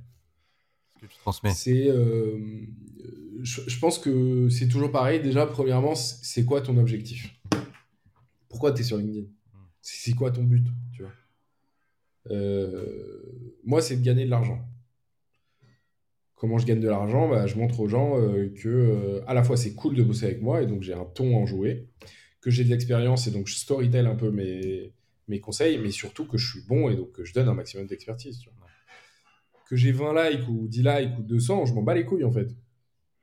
que tu transmets C'est, je, pense que c'est toujours pareil. Déjà, premièrement, c'est quoi ton objectif? Pourquoi tu es sur LinkedIn? Hmm. C'est quoi ton but tu vois? Moi, c'est de gagner de l'argent. Comment je gagne de l'argent bah, Je montre aux gens que à la fois c'est cool de bosser avec moi et donc j'ai un ton en jouer, que j'ai de l'expérience et donc je storytell un peu mes, mes conseils, mais surtout que je suis bon et donc que je donne un maximum d'expertise. Que j'ai 20 likes ou 10 likes ou 200, je m'en bats les couilles en fait.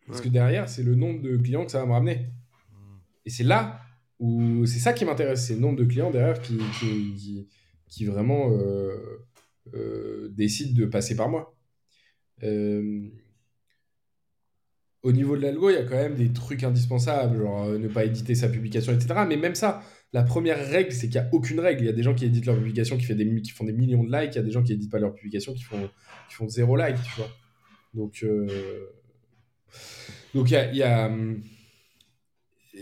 Parce que derrière, c'est le nombre de clients que ça va me ramener. Hmm. Et c'est là où c'est ça qui m'intéresse, c'est le nombre de clients derrière qui, qui, qui, vraiment euh, euh, décident de passer par moi. Euh, au niveau de l'algo, il y a quand même des trucs indispensables, genre ne pas éditer sa publication, etc. Mais même ça, la première règle, c'est qu'il n'y a aucune règle. Il y a des gens qui éditent leur publication qui, fait des, qui font des millions de likes, il y a des gens qui n'éditent pas leur publication qui font, qui font zéro like, tu vois. Donc, euh, donc il y a.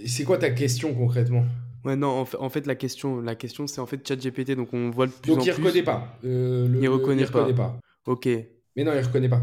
C'est quoi ta question concrètement? Ouais, non, en fait, la question, la question c'est en fait ChatGPT, donc on voit le plus donc, il reconnaît pas. Euh, il reconnaît, reconnaît pas. Ok. Mais non, il reconnaît pas.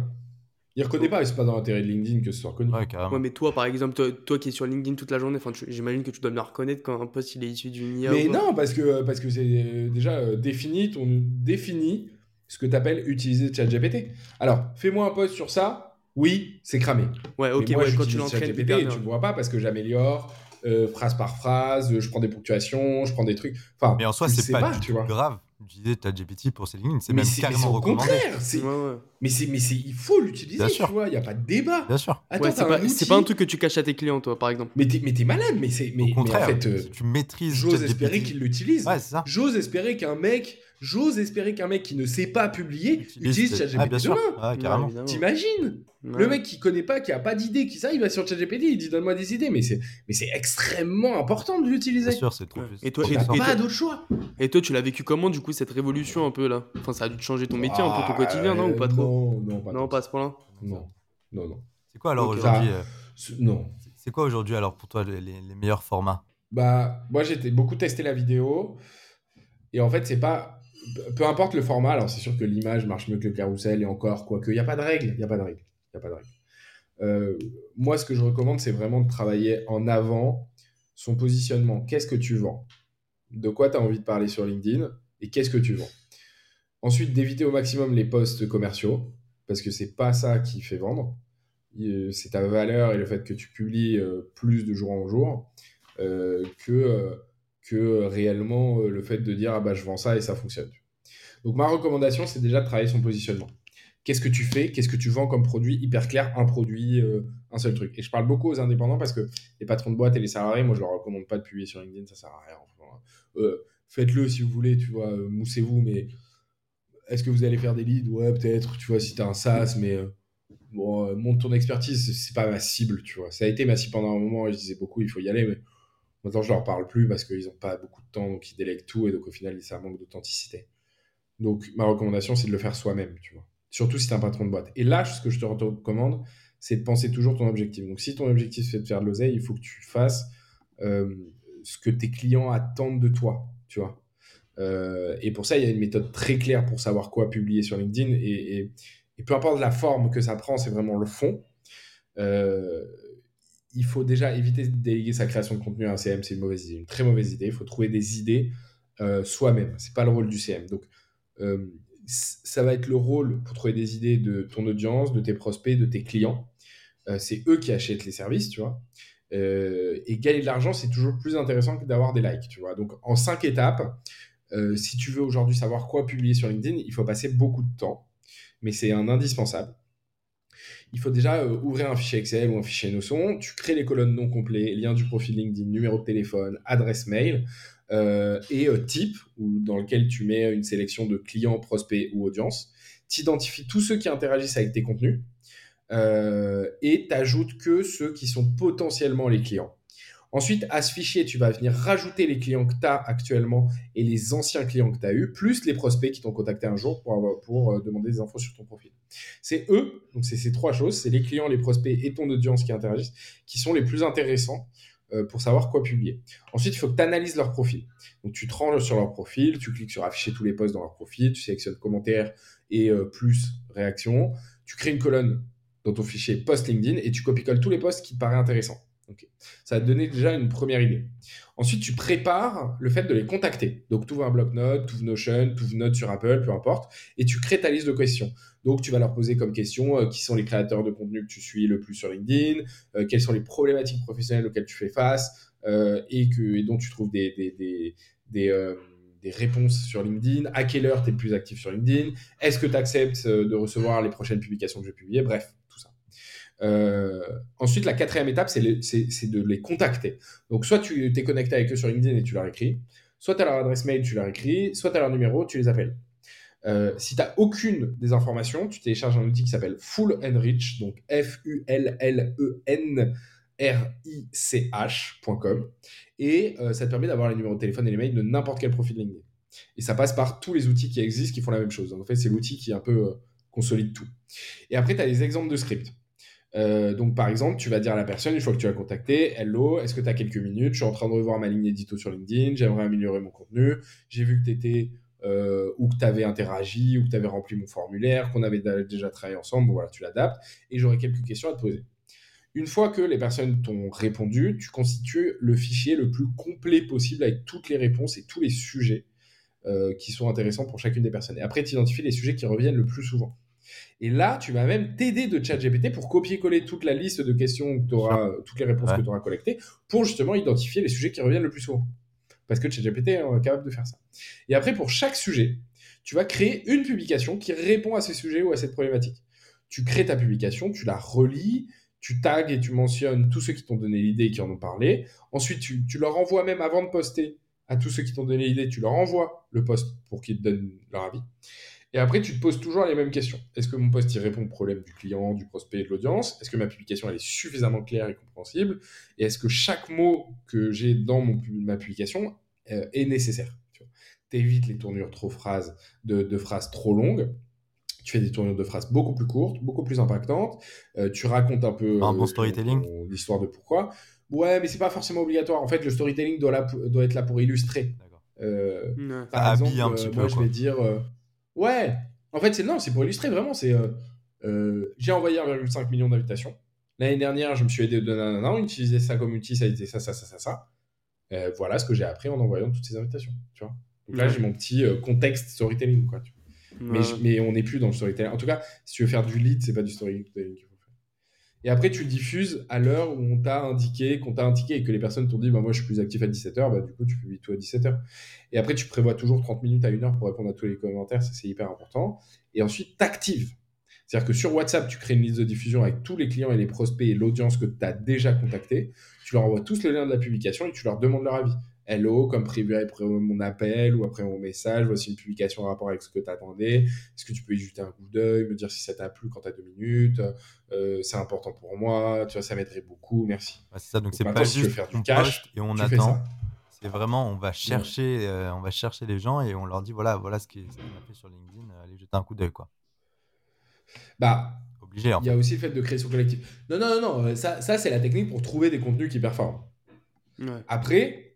Il reconnaît pas, et c'est pas dans l'intérêt de LinkedIn que ce soit reconnu. Ouais, mais toi, par exemple, toi, qui es sur LinkedIn toute la journée, j'imagine que tu dois bien reconnaître quand un post il est issu d'une IA. Mais non, parce que parce que c'est euh, déjà euh, défini, on définit ce que tu appelles utiliser ChatGPT. Alors, fais-moi un post sur ça. Oui, c'est cramé. Ouais, ok, moi, ouais, quand tu l'entraînes, tu ne vois pas parce que j'améliore. Euh, phrase par phrase, je prends des ponctuations, je prends des trucs. Enfin, mais en soi, c'est pas, pas, tu vois. grave d'utiliser ChatGPT pour ses lignes. C'est même carrément recommandé. C'est Mais c'est mais c'est il faut l'utiliser, tu vois. Il y a pas de débat. Bien sûr. Attends, c'est pas, pas, un truc que tu caches à tes clients, toi, par exemple. Mais t'es mais malade. Mais c'est mais, Au contraire, en fait, euh, tu maîtrises. J'ose espérer qu'il l'utilise. Ouais, c'est ça. J'ose espérer qu'un mec J'ose espérer qu'un mec qui ne sait pas publier utilise ChatGPT ah, demain. carrément. T'imagines Le mec qui connaît pas, qui a pas d'idée, qui ça, il va sur ChatGPT, il dit donne-moi des idées, mais c'est mais c'est extrêmement important de l'utiliser. Bien sûr, c'est trop. Et toi, pas d'autre choix. Et toi, tu l'as vécu comment du coup cette révolution un peu là Enfin, ça a dû te changer ton métier, un peu ton ah, quotidien, non ou pas trop Non, non, pas. Non, pas à ce point-là. Non, non, non. C'est quoi alors aujourd'hui euh, Non. C'est quoi aujourd'hui alors pour toi les, les meilleurs formats? Bah, moi j'ai beaucoup testé la vidéo et en fait c'est pas peu importe le format, alors c'est sûr que l'image marche mieux que le carrousel et encore, quoique, il n'y a pas de règle, il n'y a pas de règle, il a pas de règle. Euh, moi, ce que je recommande, c'est vraiment de travailler en avant son positionnement. Qu'est-ce que tu vends? De quoi tu as envie de parler sur LinkedIn? Et qu'est-ce que tu vends? Ensuite, d'éviter au maximum les posts commerciaux, parce que c'est pas ça qui fait vendre. C'est ta valeur et le fait que tu publies euh, plus de jour en jour euh, que que réellement euh, le fait de dire ah bah je vends ça et ça fonctionne. Donc ma recommandation c'est déjà de travailler son positionnement. Qu'est-ce que tu fais? Qu'est-ce que tu vends comme produit hyper clair? Un produit, euh, un seul truc. Et je parle beaucoup aux indépendants parce que les patrons de boîte et les salariés, moi je leur recommande pas de publier sur LinkedIn, ça sert à rien. Euh, faites-le si vous voulez, tu vois, moussez-vous, mais est-ce que vous allez faire des leads? Ouais, peut-être, tu vois, si tu un SaaS, mais bon, monte ton expertise, c'est pas ma cible, tu vois. Ça a été ma cible pendant un moment je disais beaucoup, il faut y aller, mais Maintenant, je leur parle plus parce qu'ils n'ont pas beaucoup de temps, donc ils délèguent tout et donc au final, ça manque d'authenticité. Donc, ma recommandation, c'est de le faire soi-même, tu vois. Surtout si tu es un patron de boîte. Et là, ce que je te recommande, c'est de penser toujours ton objectif. Donc, si ton objectif, c'est de faire de l'oseille, il faut que tu fasses euh, ce que tes clients attendent de toi, tu vois. Euh, et pour ça, il y a une méthode très claire pour savoir quoi publier sur LinkedIn. Et, peu importe la forme que ça prend, c'est vraiment le fond. Euh, il faut déjà éviter de déléguer sa création de contenu à un CM, c'est une mauvaise idée, une très mauvaise idée. Il faut trouver des idées euh, soi-même. C'est pas le rôle du CM. Donc, ça va être le rôle pour trouver des idées de ton audience, de tes prospects, de tes clients. C'est eux qui achètent les services, tu vois. Et gagner de l'argent, c'est toujours plus intéressant que d'avoir des likes, tu vois. Donc, en cinq étapes, si tu veux aujourd'hui savoir quoi publier sur LinkedIn, il faut passer beaucoup de temps, mais c'est un indispensable il faut déjà euh, ouvrir un fichier Excel ou un fichier Notion. Tu crées les colonnes non complets, lien du profil LinkedIn, numéro de téléphone, adresse mail euh, et euh, type, dans lequel tu mets une sélection de clients, prospects ou audience. Tu identifies tous ceux qui interagissent avec tes contenus et tu ajoutes que ceux qui sont potentiellement les clients. Ensuite, à ce fichier, tu vas venir rajouter les clients que tu as actuellement et les anciens clients que tu as eus, plus les prospects qui t'ont contacté un jour pour, pour euh, demander des infos sur ton profil. C'est eux, donc c'est ces trois choses, c'est les clients, les prospects et ton audience qui interagissent, qui sont les plus intéressants euh, pour savoir quoi publier. Ensuite, il faut que tu analyses leur profil. Donc, tu te ranges sur leur profil, tu cliques sur afficher tous les posts dans leur profil, tu sélectionnes commentaires et euh, plus réactions tu crées une colonne dans ton fichier post LinkedIn et tu copie-colles tous les posts qui te paraissent intéressants. Ça va te donner déjà une première idée. Ensuite, tu prépares le fait de les contacter. Donc, tu ouvres un bloc-notes, tu ouvres Notion, tu ouvres Note sur Apple, peu importe, et tu crées ta liste de questions. Donc, tu vas leur poser comme question euh, qui sont les créateurs de contenu que tu suis le plus sur LinkedIn, euh, quelles sont les problématiques professionnelles auxquelles tu fais face euh, et, dont tu trouves des, réponses sur LinkedIn, à quelle heure tu es le plus actif sur LinkedIn, est-ce que tu acceptes de recevoir les prochaines publications que je vais publier, bref, ça. ensuite, la quatrième étape, c'est de les contacter. Donc, soit tu t'es connecté avec eux sur LinkedIn et tu leur écris, soit tu as leur adresse mail, tu leur écris, soit tu as leur numéro, tu les appelles. Euh, si tu n'as aucune des informations, tu télécharges un outil qui s'appelle Full Enrich, donc F-U-L-L-E-N-R-I-C-H.com, et euh, ça te permet d'avoir les numéros de téléphone et les mails de n'importe quel profil LinkedIn. Et ça passe par tous les outils qui existent qui font la même chose. En fait, c'est l'outil qui un peu euh, consolide tout. Et après, tu as des exemples de scripts. Donc, par exemple, tu vas dire à la personne, une fois que tu as contacté, Hello, est-ce que tu as quelques minutes? Je suis en train de revoir ma ligne édito sur LinkedIn, j'aimerais améliorer mon contenu. J'ai vu que tu étais euh, ou que tu avais interagi, ou que tu avais rempli mon formulaire, qu'on avait déjà travaillé ensemble, voilà, tu l'adaptes, et j'aurai quelques questions à te poser. Une fois que les personnes t'ont répondu, tu constitues le fichier le plus complet possible avec toutes les réponses et tous les sujets euh, qui sont intéressants pour chacune des personnes. Et après, tu identifies les sujets qui reviennent le plus souvent. Et là, tu vas même t'aider de ChatGPT pour copier-coller toute la liste de questions que tu auras, toutes les réponses que tu auras collectées, pour justement identifier les sujets qui reviennent le plus souvent parce que ChatGPT est capable de faire ça. Et après, pour chaque sujet, tu vas créer une publication qui répond à ces sujets ou à cette problématique. Tu crées ta publication, tu la relis, tu tags et tu mentionnes tous ceux qui t'ont donné l'idée et qui en ont parlé. Ensuite, tu, leur envoies même avant de poster à tous ceux qui t'ont donné l'idée, tu leur envoies le post pour qu'ils te donnent leur avis. Et après, tu te poses toujours les mêmes questions. Est-ce que mon post y répond au problème du client, du prospect et de l'audience? Est-ce que ma publication elle est suffisamment claire et compréhensible? Et est-ce que chaque mot que j'ai dans mon, ma publication euh, est nécessaire? Tu évites les tournures trop phrases, de, phrases trop longues. Tu fais des tournures de phrases beaucoup plus courtes, beaucoup plus impactantes. Euh, tu racontes un peu un bon euh, storytelling. l'histoire de pourquoi. Ouais, mais c'est pas forcément obligatoire. En fait, le storytelling doit, doit être là pour illustrer. Par exemple, un petit moi, je vais dire Ouais, en fait, c'est non, c'est pour illustrer vraiment. C'est euh, j'ai envoyé 1,5 million d'invitations. L'année dernière, je me suis aidé de nanana, on utilisait ça comme outil, ça a été ça, ça, ça, ça, ça. Euh, voilà ce que j'ai appris en envoyant toutes ces invitations. Tu vois Donc là, j'ai mon petit euh, contexte storytelling. Quoi, mais, mais, on n'est plus dans le storytelling. En tout cas, si tu veux faire du lead, c'est pas du storytelling. Et après, tu diffuses à l'heure où on t'a indiqué, qu'on t'a indiqué et que les personnes t'ont dit bah, Moi, je suis plus actif à 17h, bah, du coup, tu publies tout à 17h. Et après, tu prévois toujours 30 minutes à 1 heure pour répondre à tous les commentaires, c'est hyper important. Et ensuite, t'actives. C'est-à-dire que sur WhatsApp, tu crées une liste de diffusion avec tous les clients et les prospects et l'audience que tu as déjà contacté. Tu leur envoies tous le lien de la publication et tu leur demandes leur avis. Hello, comme prévu après mon appel ou après mon message, voici une publication en rapport avec ce que tu attendais. Est-ce que tu peux y jeter un coup d'œil, me dire si ça t'a plu quand tu as deux minutes? Euh, C'est important pour moi, tu vois, ça m'aiderait beaucoup, merci. c'est ça, donc c'est pas juste faire du cash et on attend. C'est vraiment, on va chercher, euh, on va chercher les gens et on leur dit voilà, voilà ce qu'on a fait sur LinkedIn, allez jeter un coup d'œil quoi. Bah, obligé. Il y a aussi le fait de créer son collectif. Non, non, non, non. Ça, ça c'est la technique pour trouver des contenus qui performent. Après,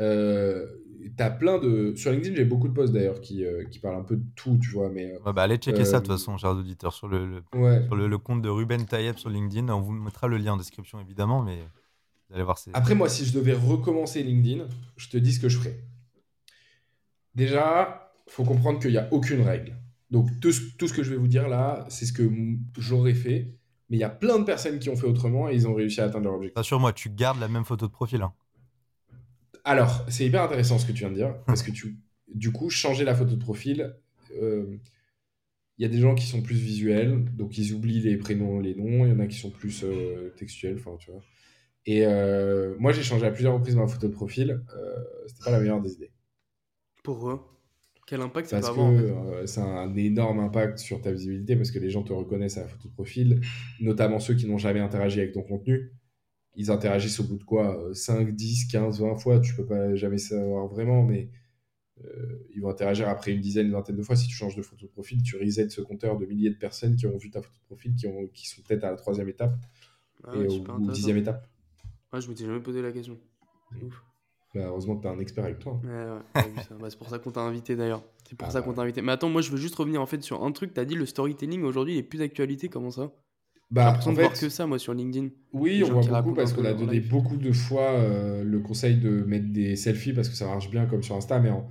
euh, t'as plein de. Sur LinkedIn, j'ai beaucoup de posts d'ailleurs qui, euh, qui parlent un peu de tout, tu vois. Mais, euh, bah, allez checker ça de toute façon, chers auditeurs, sur le, le sur le, compte de Ruben Tayeb sur LinkedIn. On vous mettra le lien en description évidemment, mais vous allez voir. Après, moi, si je devais recommencer LinkedIn, je te dis ce que je ferais. Déjà, faut comprendre qu'il n'y a aucune règle. Donc tout, ce que je vais vous dire là, c'est ce que j'aurais fait. Mais il y a plein de personnes qui ont fait autrement et ils ont réussi à atteindre leur objectif. Assure-moi, tu gardes la même photo de profil. Hein. Alors, c'est hyper intéressant ce que tu viens de dire. parce que tu, du coup, changer la photo de profil, euh, il y a des gens qui sont plus visuels, donc ils oublient les prénoms, les noms. Il y en a qui sont plus euh, textuels, enfin, tu vois. Et euh, moi, j'ai changé à plusieurs reprises ma photo de profil. C'était pas la meilleure des idées. Pourquoi? Quel impact ça peut avoir euh, c'est un énorme impact sur ta visibilité parce que les gens te reconnaissent à la photo de profil, notamment ceux qui n'ont jamais interagi avec ton contenu. Ils interagissent au bout de quoi 5, 10, 15, 20 fois, tu peux pas jamais savoir vraiment, mais euh, ils vont interagir après une dizaine, une vingtaine de fois. Si tu changes de photo de profil, tu resets ce compteur de milliers de personnes qui ont vu ta photo de profil, qui, ont, qui sont peut-être à la troisième étape ah et au, ou dixième étape. Ouais, je m'étais jamais posé la question. C'est ouf. Bah, heureusement que tu as un expert avec toi. Ouais, ouais, bah, c'est pour ça qu'on t'a invité d'ailleurs. C'est pour ah ça qu'on t'a invité. Mais attends, moi je veux juste revenir en fait sur un truc. Tu as dit le storytelling aujourd'hui il est plus d'actualité. Comment ça? Bah, J'ai l'impression de voir que ça moi sur LinkedIn. Oui, on voit beaucoup parce qu'on a donné beaucoup de fois euh, le conseil de mettre des selfies parce que ça marche bien comme sur Insta. Mais en,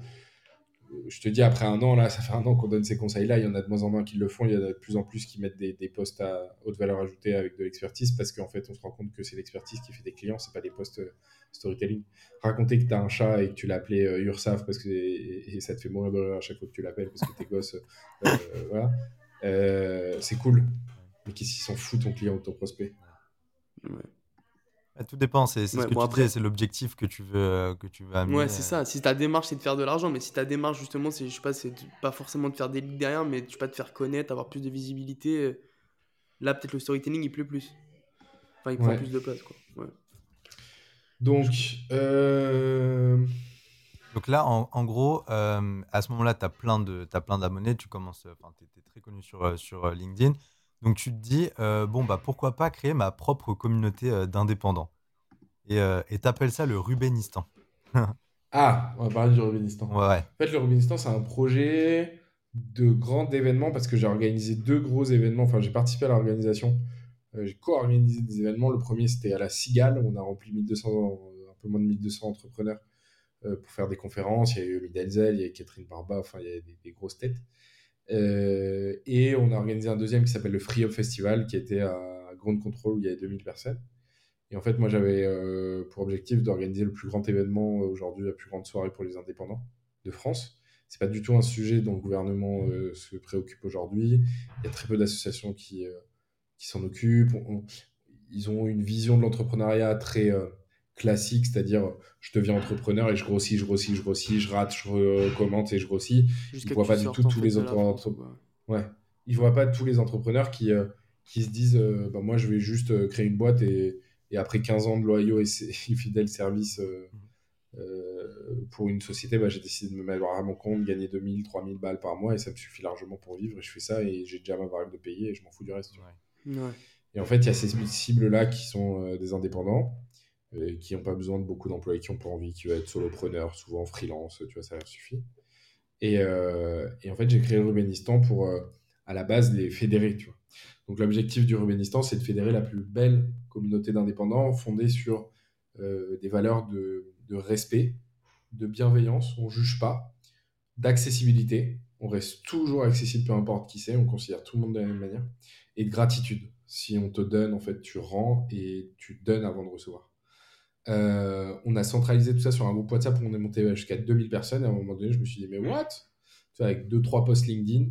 je te dis, après un an, là, ça fait un an qu'on donne ces conseils-là. Il y en a de moins en moins qui le font. Il y en a de plus en plus qui mettent des, des postes à haute valeur ajoutée avec de l'expertise parce qu'en fait, on se rend compte que c'est l'expertise qui fait des clients, c'est pas des postes euh, storytelling. Raconter que tu as un chat et que tu l'as appelé euh, Ursaf parce que et, ça te fait mourir de rire à chaque fois que tu l'appelles parce que tes <laughs> gosses, euh, voilà. c'est cool. Mais qu'est-ce qu'ils s'en foutent ton client ou ton prospect ouais. Bah, tout dépend, c'est ce que tu c'est l'objectif que tu veux euh, que tu veux amener. Ouais, c'est ça. Si ta démarche c'est de faire de l'argent, mais si ta démarche justement c'est je sais pas, c'est pas forcément de faire des leads derrière, mais tu pas te faire connaître, avoir plus de visibilité. Euh, là, peut-être le storytelling il plaît plus. Enfin, il prend plus de place quoi. Ouais. Donc, euh... donc là, en, en gros, euh, à ce moment-là, tu as plein de as plein d'abonnés, tu commences, enfin, tu es, très connu sur sur LinkedIn. Donc tu te dis, euh, bon, bah pourquoi pas créer ma propre communauté euh, d'indépendants Et euh, tu appelles ça le Rubenistan. <laughs> ah, on va parler du Rubenistan. Ouais, ouais. En fait, le Rubenistan, c'est un projet de grand événement parce que j'ai organisé deux gros événements. Enfin, j'ai participé à l'organisation. j'ai co-organisé des événements. Le premier, c'était à la Cigale. On a rempli 1200, un peu moins de 1200 entrepreneurs pour faire des conférences. Il y a eu Midelzel, il y a Catherine Barba, enfin, il y a des grosses têtes. Euh, et on a organisé un deuxième qui s'appelle le Free Up Festival, qui était à Ground Control où il y avait 2000 personnes. Et en fait, moi, j'avais euh, pour objectif d'organiser le plus grand événement aujourd'hui, la plus grande soirée pour les indépendants de France. C'est pas du tout un sujet dont le gouvernement euh, se préoccupe aujourd'hui. Il y a très peu d'associations qui, qui s'en occupent. ils ont une vision de l'entrepreneuriat très classique, c'est-à-dire je deviens entrepreneur et je grossis, je grossis, je grossis, je rate, je recommence et je grossis. Ils ne voient pas du tout tous les autres entrepreneurs. Ouais. Ils voient pas tous les entrepreneurs qui, euh, qui se disent euh, bah, moi je vais juste euh, créer une boîte et, et, après 15 ans de loyaux et, <laughs> fidèles services mmh. pour une société, bah, j'ai décidé de me mettre à mon compte, gagner 2000, 3000 balles par mois et ça me suffit largement pour vivre et je fais ça et j'ai déjà ma variable de payer et je m'en fous du reste. Ouais. Et en fait, il y a ces cibles-là qui sont des indépendants euh, qui n'ont pas besoin de beaucoup d'employés, qui ont pas envie, qui veulent être solopreneurs, souvent freelance, tu vois, ça leur suffit. Et, euh, en fait, j'ai créé le Rubenistan pour, euh, à la base, les fédérer, tu vois. Donc l'objectif du Rubenistan, c'est de fédérer la plus belle communauté d'indépendants fondée sur des valeurs de, de, respect, de bienveillance, on juge pas, d'accessibilité, on reste toujours accessible peu importe qui c'est, on considère tout le monde de la même manière, et de gratitude. Si on te donne, en fait, tu rends et tu donnes avant de recevoir. Euh, on a centralisé tout ça sur un groupe WhatsApp où on est monté jusqu'à 2000 personnes. Et à un moment donné, je me suis dit, mais what? Avec deux, trois posts LinkedIn.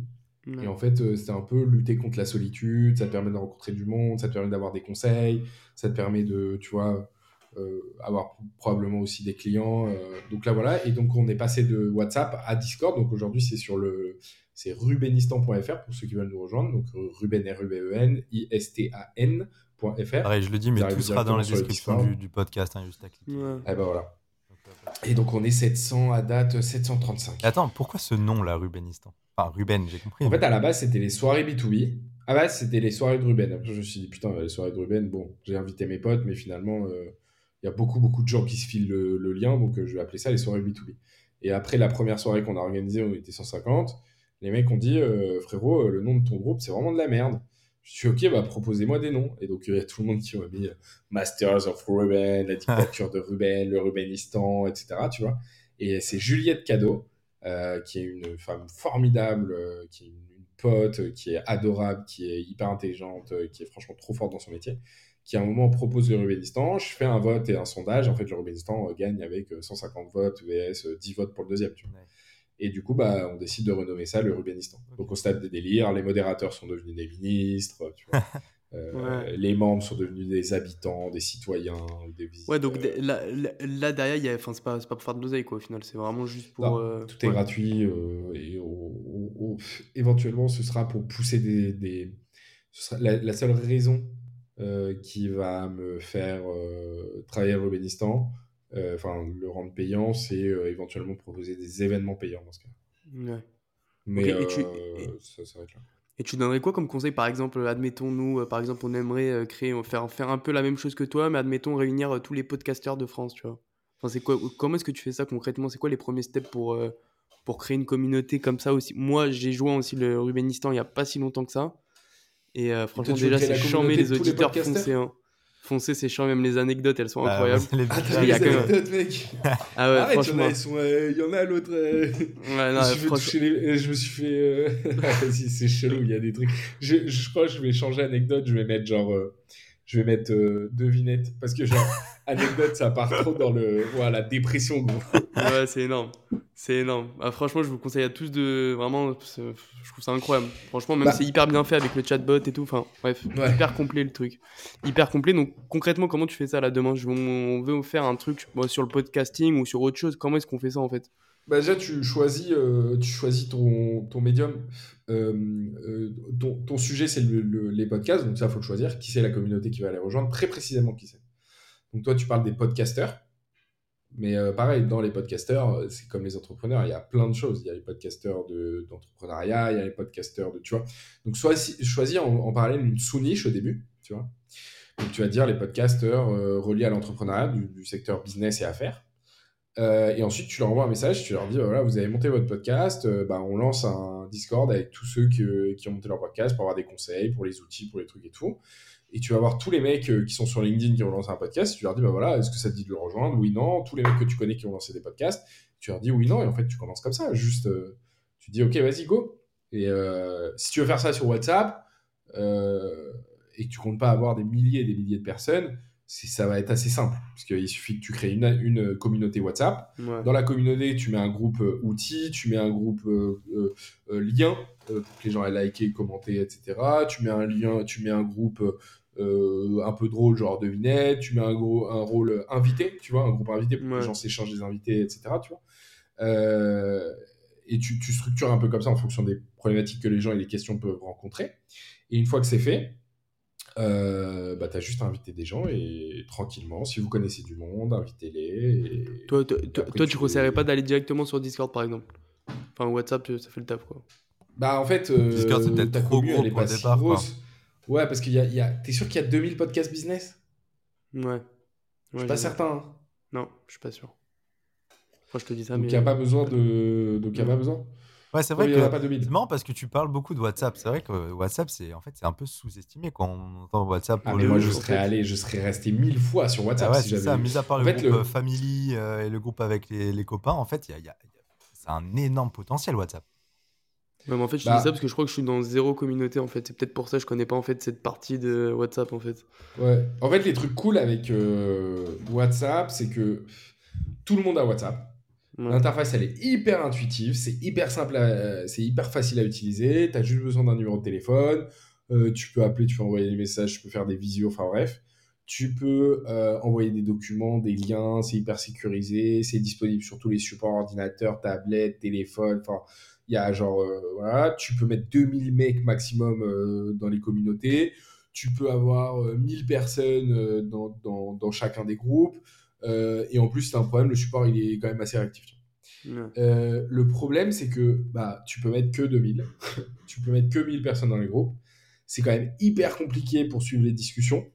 Et en fait, euh, c'était un peu lutter contre la solitude. Ça te permet de rencontrer du monde, ça te permet d'avoir des conseils, ça te permet de, tu vois, euh, avoir probablement aussi des clients. donc là, voilà. Et donc, on est passé de WhatsApp à Discord. Donc aujourd'hui, c'est sur le. C'est rubenistan.fr pour ceux qui veulent nous rejoindre. Donc Ruben, R-U-B-E-N, I-S-T-A-N je le dis, mais tout sera dans la description du, podcast, hein, juste à cliquer. Et eh ben voilà. Et donc on est 700 à date 735. attends, pourquoi ce nom là, Rubenistan Enfin, Ruben, j'ai compris. En fait, à la base, c'était les soirées B2B. À la base, c'était les soirées de Ruben. Après, je me suis dit, putain, les soirées de Ruben, bon, j'ai invité mes potes, mais finalement, euh, il y a beaucoup, beaucoup de gens qui se filent le, lien, donc euh, je vais appeler ça les soirées B2B. Et après la première soirée qu'on a organisée, on était 150. Les mecs ont dit, euh, frérot, le nom de ton groupe, c'est vraiment de la merde. Je suis ok, bah, proposez-moi des noms. Et donc, il y a tout le monde qui m'a mis euh, Masters of Ruben, la dictature de Ruben, le Rubenistan, etc. Tu vois. Et c'est Juliette Cadeau, euh, qui est une femme formidable, euh, qui est une, pote, qui est adorable, qui est hyper intelligente, qui est franchement trop forte dans son métier, qui à un moment propose le Rubenistan. Je fais un vote et un sondage. En fait, le Rubenistan gagne avec 150 votes, VS 10 votes pour le deuxième. Et du coup, bah, on décide de renommer ça le Rubenistan. Donc, au stade des délires, les modérateurs sont devenus des ministres, <laughs> euh, les membres sont devenus des habitants, des citoyens, des visiteurs. Ouais, donc là, là derrière, c'est pas, pas pour faire de l'oseille, quoi, au final. C'est vraiment juste pour. Euh, tout est gratuit. Euh, et éventuellement, ce sera pour pousser des. des... Ce sera la, seule raison qui va me faire travailler au Rubenistan, euh, enfin le rendre payant, c'est euh, éventuellement proposer des événements payants dans ce cas. Ouais. Mais et tu, euh, ça s'arrête là. Et tu donnerais quoi comme conseil Par exemple, admettons, nous, par exemple, on aimerait créer, faire, faire un peu la même chose que toi, mais admettons réunir tous les podcasteurs de France, tu vois. enfin, c'est quoi, comment est-ce que tu fais ça concrètement? C'est quoi les premiers steps pour, pour créer une communauté comme ça aussi? Moi, j'ai joué aussi le Rubenistan il n'y a pas si longtemps que ça. Et franchement, déjà, c'est chambé les auditeurs foncés. Hein. Foncez, c'est chiant, même les anecdotes, elles sont bah, incroyables. <laughs> les ah, il y a anecdotes, mec. <laughs> Ah ouais, franchement. Il y en a, l'autre. Euh, ouais, non, je, je me suis fait. Euh... <laughs> c'est chelou, il y a des trucs. Je, je, crois que je vais changer anecdote, je vais mettre genre. Je vais mettre euh, devinette. Parce que genre, <laughs> anecdote, ça part trop dans le. Voilà, la dépression, gros. ouais, c'est énorme. C'est énorme. Ah, franchement, je vous conseille à tous de vraiment. Je trouve ça incroyable. Franchement, même bah. c'est hyper bien fait avec le chatbot et tout. Enfin, bref, hyper complet le truc. Hyper complet. Donc, concrètement, comment tu fais ça là demain? On veut faire un truc sur le podcasting ou sur autre chose. Comment est-ce qu'on fait ça en fait? Bah déjà, tu choisis, euh, tu choisis ton, ton médium. Euh, euh, ton, ton, sujet, c'est le, les podcasts. Donc, ça, il faut le choisir. Qui c'est la communauté qui va aller rejoindre? Très précisément, qui c'est. Donc, toi, tu parles des podcasters. Mais pareil, dans les podcasters, c'est comme les entrepreneurs, il y a plein de choses. Il y a les podcasters d'entrepreneuriat, il y a les podcasters de, tu vois. Donc, soit en, en parallèle une sous-niche au début, tu vois. Donc, tu vas dire les podcasters reliés à l'entrepreneuriat, du, secteur business et affaires. Et ensuite, tu leur envoies un message, tu leur dis, voilà, vous avez monté votre podcast, bah, on lance un Discord avec tous ceux qui, ont monté leur podcast pour avoir des conseils, pour les outils, pour les trucs et tout et tu vas voir tous les mecs euh, qui sont sur LinkedIn qui ont lancé un podcast, tu leur dis, bah voilà, est-ce que ça te dit de le rejoindre? Oui, non. Tous les mecs que tu connais qui ont lancé des podcasts, tu leur dis oui, non. Et en fait, tu commences comme ça. Juste, euh, tu dis, ok, vas-y, go. Et euh, si tu veux faire ça sur WhatsApp et que tu comptes pas avoir des milliers et des milliers de personnes, ça va être assez simple. Parce qu'il suffit que tu crées une, une communauté WhatsApp. Dans la communauté, tu mets un groupe outils, tu mets un groupe lien pour que les gens aient liké, commenté, etc. Tu mets un lien, tu mets un groupe euh, un peu drôle, genre devinette, tu mets un, gros, un rôle invité, tu vois, un groupe invité pour que les gens s'échangent des invités, etc. Tu vois. Euh, et tu, tu, structures un peu comme ça en fonction des problématiques que les gens et les questions peuvent rencontrer. Et une fois que c'est fait, euh, bah, tu as juste à inviter des gens et tranquillement, si vous connaissez du monde, invitez-les. Toi, toi, tu ne conseillerais pas d'aller directement sur Discord par exemple? Enfin, WhatsApp, ça fait le taf quoi. Bah, en fait, Discord, c'est peut-être trop gros pour le départ. Ouais, parce qu'il y a, y a... T'es sûr qu'il y a 2000 podcasts business? Ouais. je suis pas certain. Hein. Non, je suis pas sûr. Moi, je te dis ça, Donc, il n'y a pas besoin de. Donc, il n'y a pas besoin. Ouais, c'est vrai que c'est marrant parce que tu parles beaucoup de WhatsApp. C'est vrai que WhatsApp, c'est en fait, c'est un peu sous-estimé quand on entend WhatsApp. ah, mais moi, je serais allé, je serais resté mille fois sur WhatsApp. Ah ouais, c'est ça. Mis à part le groupe euh, Family euh, et le groupe avec les, les copains, en fait, il y a, y a, c'est un énorme potentiel WhatsApp en fait, je bah dis ça parce que je crois que je suis dans zéro communauté en fait. C'est peut-être pour ça que je connais pas en fait cette partie de WhatsApp en fait. Ouais. En fait, les trucs cool avec euh, WhatsApp, c'est que tout le monde a WhatsApp. L'interface, elle est hyper intuitive, c'est hyper simple, c'est hyper facile à utiliser. Tu as juste besoin d'un numéro de téléphone. Euh, tu peux appeler, tu peux envoyer des messages, tu peux faire des visios, enfin bref. Tu peux euh, envoyer des documents, des liens, c'est hyper sécurisé, c'est disponible sur tous les supports ordinateurs, tablettes, téléphones, enfin il y a genre, euh, voilà, tu peux mettre 2000 mecs maximum euh, dans les communautés. Tu peux avoir 1000 euh, personnes dans, dans, dans, chacun des groupes. Et en plus, c'est un problème, le support, il est quand même assez réactif. le problème, c'est que bah, tu peux mettre que 2000. <laughs> tu peux mettre que 1000 personnes dans les groupes. C'est quand même hyper compliqué pour suivre les discussions.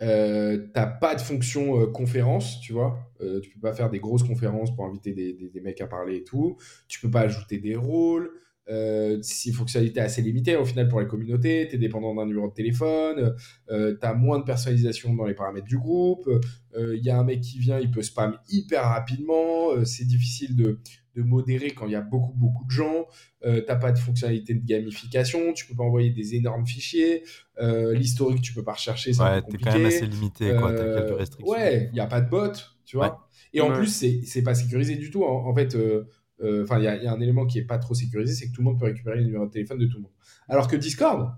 Euh, t'as pas de fonction euh, conférence, tu vois. Euh, tu peux pas faire des grosses conférences pour inviter des, des, mecs à parler et tout. Tu peux pas ajouter des rôles. Euh, c'est une fonctionnalité assez limitée au final pour les communautés. Tu es dépendant d'un numéro de téléphone. Euh, tu as moins de personnalisation dans les paramètres du groupe. Il y a un mec qui vient, il peut spam hyper rapidement. c'est difficile de, de modérer quand il y a beaucoup, beaucoup de gens. Euh, t'as pas de fonctionnalité de gamification, tu peux pas envoyer des énormes fichiers. Euh, l'historique, tu peux pas rechercher, c'est ouais, t'es quand même assez limité, quoi. T'as quelques euh, restrictions. Ouais, il n'y a pas de bot, tu vois. Et en plus, c'est pas sécurisé du tout. En, fait, enfin, il y, y, a un élément qui est pas trop sécurisé, c'est que tout le monde peut récupérer le numéro de téléphone de tout le monde. Alors que Discord,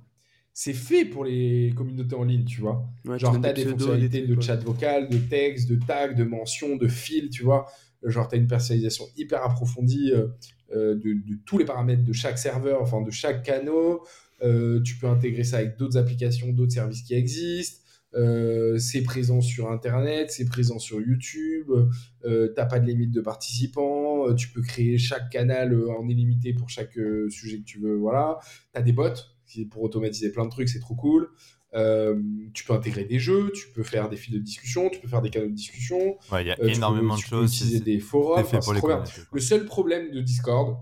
c'est fait pour les communautés en ligne, tu vois. Genre, t'as des fonctionnalités de chat vocal, de texte, de tag, de mention, de fil, tu vois. Genre, tu as une personnalisation hyper approfondie euh, euh, de, tous les paramètres de chaque serveur, enfin de chaque canal. Euh, tu peux intégrer ça avec d'autres applications, d'autres services qui existent. C'est présent sur Internet, c'est présent sur YouTube. T'as pas de limite de participants. tu peux créer chaque canal en illimité pour chaque sujet que tu veux. Voilà. T'as des bots pour automatiser plein de trucs, c'est trop cool. Euh, tu peux intégrer des jeux, tu peux faire des fils de discussion, tu peux faire des canaux de discussion. Il y a énormément de choses. Tu peux utiliser des forums. le seul problème de Discord,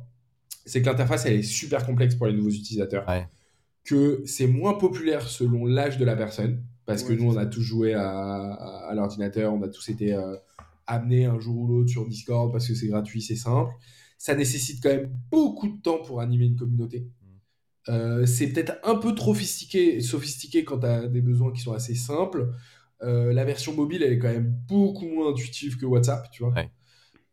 c'est que l'interface, elle est super complexe pour les nouveaux utilisateurs. Que c'est moins populaire selon l'âge de la personne. Parce que nous, on a tous joué à, l'ordinateur, on a tous été amenés un jour ou l'autre sur Discord parce que c'est gratuit, c'est simple. Ça nécessite quand même beaucoup de temps pour animer une communauté. Mm. Euh, c'est peut-être un peu trop sophistiqué, sophistiqué quand tu as des besoins qui sont assez simples. Euh, la version mobile, elle est quand même beaucoup moins intuitive que WhatsApp, tu vois.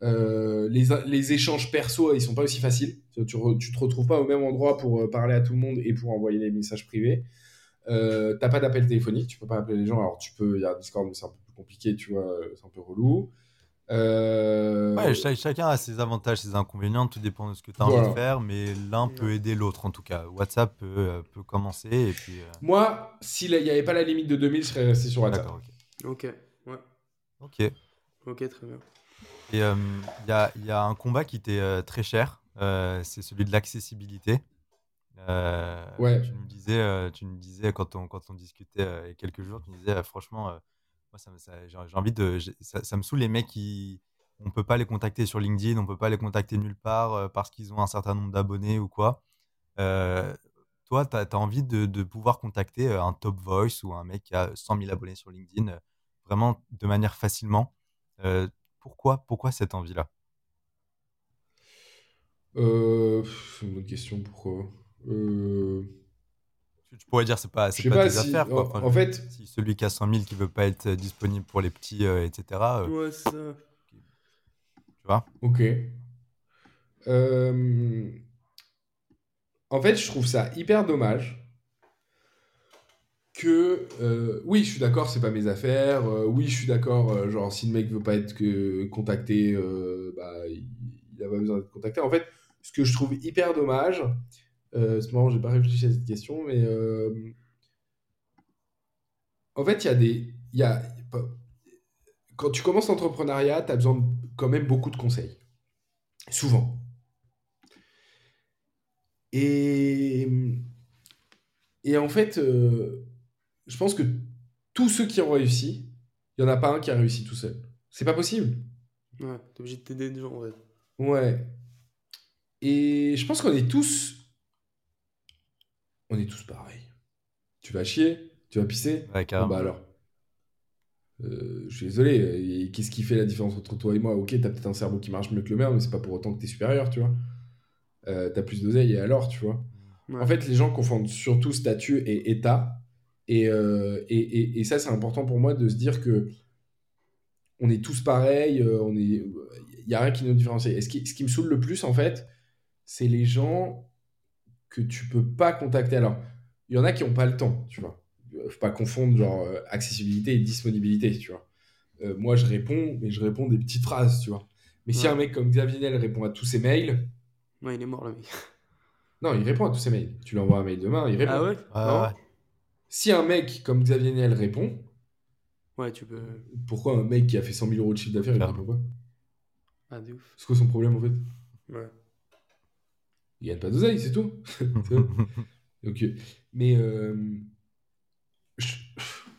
Euh, les, les, échanges perso, ils sont pas aussi faciles. Tu, tu te retrouves pas au même endroit pour parler à tout le monde et pour envoyer des messages privés. Euh, t'as pas d'appel téléphonique, tu peux pas appeler les gens. Alors tu peux, il y a Discord, mais c'est un peu plus compliqué, tu vois, c'est un peu relou. Euh, ouais, chacun a ses avantages, ses inconvénients, tout dépend de ce que tu as envie de faire, mais l'un peut aider l'autre en tout cas. WhatsApp peut, euh, peut commencer et puis. Moi, s'il n'y avait pas la limite de 2000, je serais resté sur WhatsApp. ok. Ouais. Ok. Ok, très bien. Et il y, a, y, a, un combat qui était très cher, c'est celui de l'accessibilité. Euh, ouais. Tu me disais, euh, tu me disais quand on, quand on discutait euh, il y a quelques jours, tu me disais franchement, moi ça, j'ai envie de, ça, me saoule les mecs qui, on peut pas les contacter sur LinkedIn, on peut pas les contacter nulle part parce qu'ils ont un certain nombre d'abonnés ou quoi. toi, tu as, envie de, de, pouvoir contacter un top voice ou un mec qui a 100 000 abonnés sur LinkedIn vraiment de manière facilement. pourquoi, pourquoi cette envie-là? C'est une bonne question. Pourquoi? euh, tu pourrais dire c'est pas, c'est pas, tes affaires. Quoi. en fait, si celui qui a 100 000 qui veut pas être disponible pour les petits, euh, etc. Euh, ouais, ça. Tu vois Ok. En fait, je trouve ça hyper dommage que oui, je suis d'accord, c'est pas mes affaires. oui, je suis d'accord. genre, si le mec veut pas être que contacté, bah, il, il a pas besoin d'être contacté. En fait, ce que je trouve hyper dommage, euh, c'est marrant, j'ai pas réfléchi à cette question, mais euh, en fait, il y a des. Y a... Quand tu commences l'entrepreneuriat, tu as besoin de, quand même beaucoup de conseils. Souvent. Et, et en fait, euh, je pense que tous ceux qui ont réussi, il n'y en a pas un qui a réussi tout seul. C'est pas possible. Ouais, t'es obligé de t'aider des gens, en fait. Ouais. Et je pense qu'on est tous on est tous pareils. Tu vas chier, tu vas pisser. Ouais, bah alors. Euh, je suis désolé. Qu'est-ce qui fait la différence entre toi et moi? Ok, t'as peut-être un cerveau qui marche mieux que le mien, mais c'est pas pour autant que t'es supérieur, tu vois. Euh, t'as plus d'oseille et alors, tu vois. En fait, les gens confondent surtout statut et état. Euh, et, et, et, ça, c'est important pour moi de se dire que on est tous pareils. on est, il y a rien qui nous différencie. Et ce qui, ce qui me saoule le plus, en fait, c'est les gens que tu peux pas contacter. Alors, il y en a qui n'ont pas le temps, tu vois. Faut pas confondre genre euh, accessibilité et disponibilité, tu vois. Euh, moi, je réponds, mais je réponds des petites phrases, tu vois. Mais si un mec comme Xavier Niel répond à tous ses mails. Ouais, il est mort, le mec. <laughs> Non, il répond à tous ses mails. Tu lui envoies un mail demain, il répond. Ah ouais, ah Si un mec comme Xavier Niel répond. Ouais, tu peux. Pourquoi un mec qui a fait 100 000 euros de chiffre d'affaires, il répond pas? Ah, de ouf. C'est quoi son problème en fait? Ouais il gagne pas d'oseille, c'est tout. <laughs> <laughs> ok. Mais. Euh,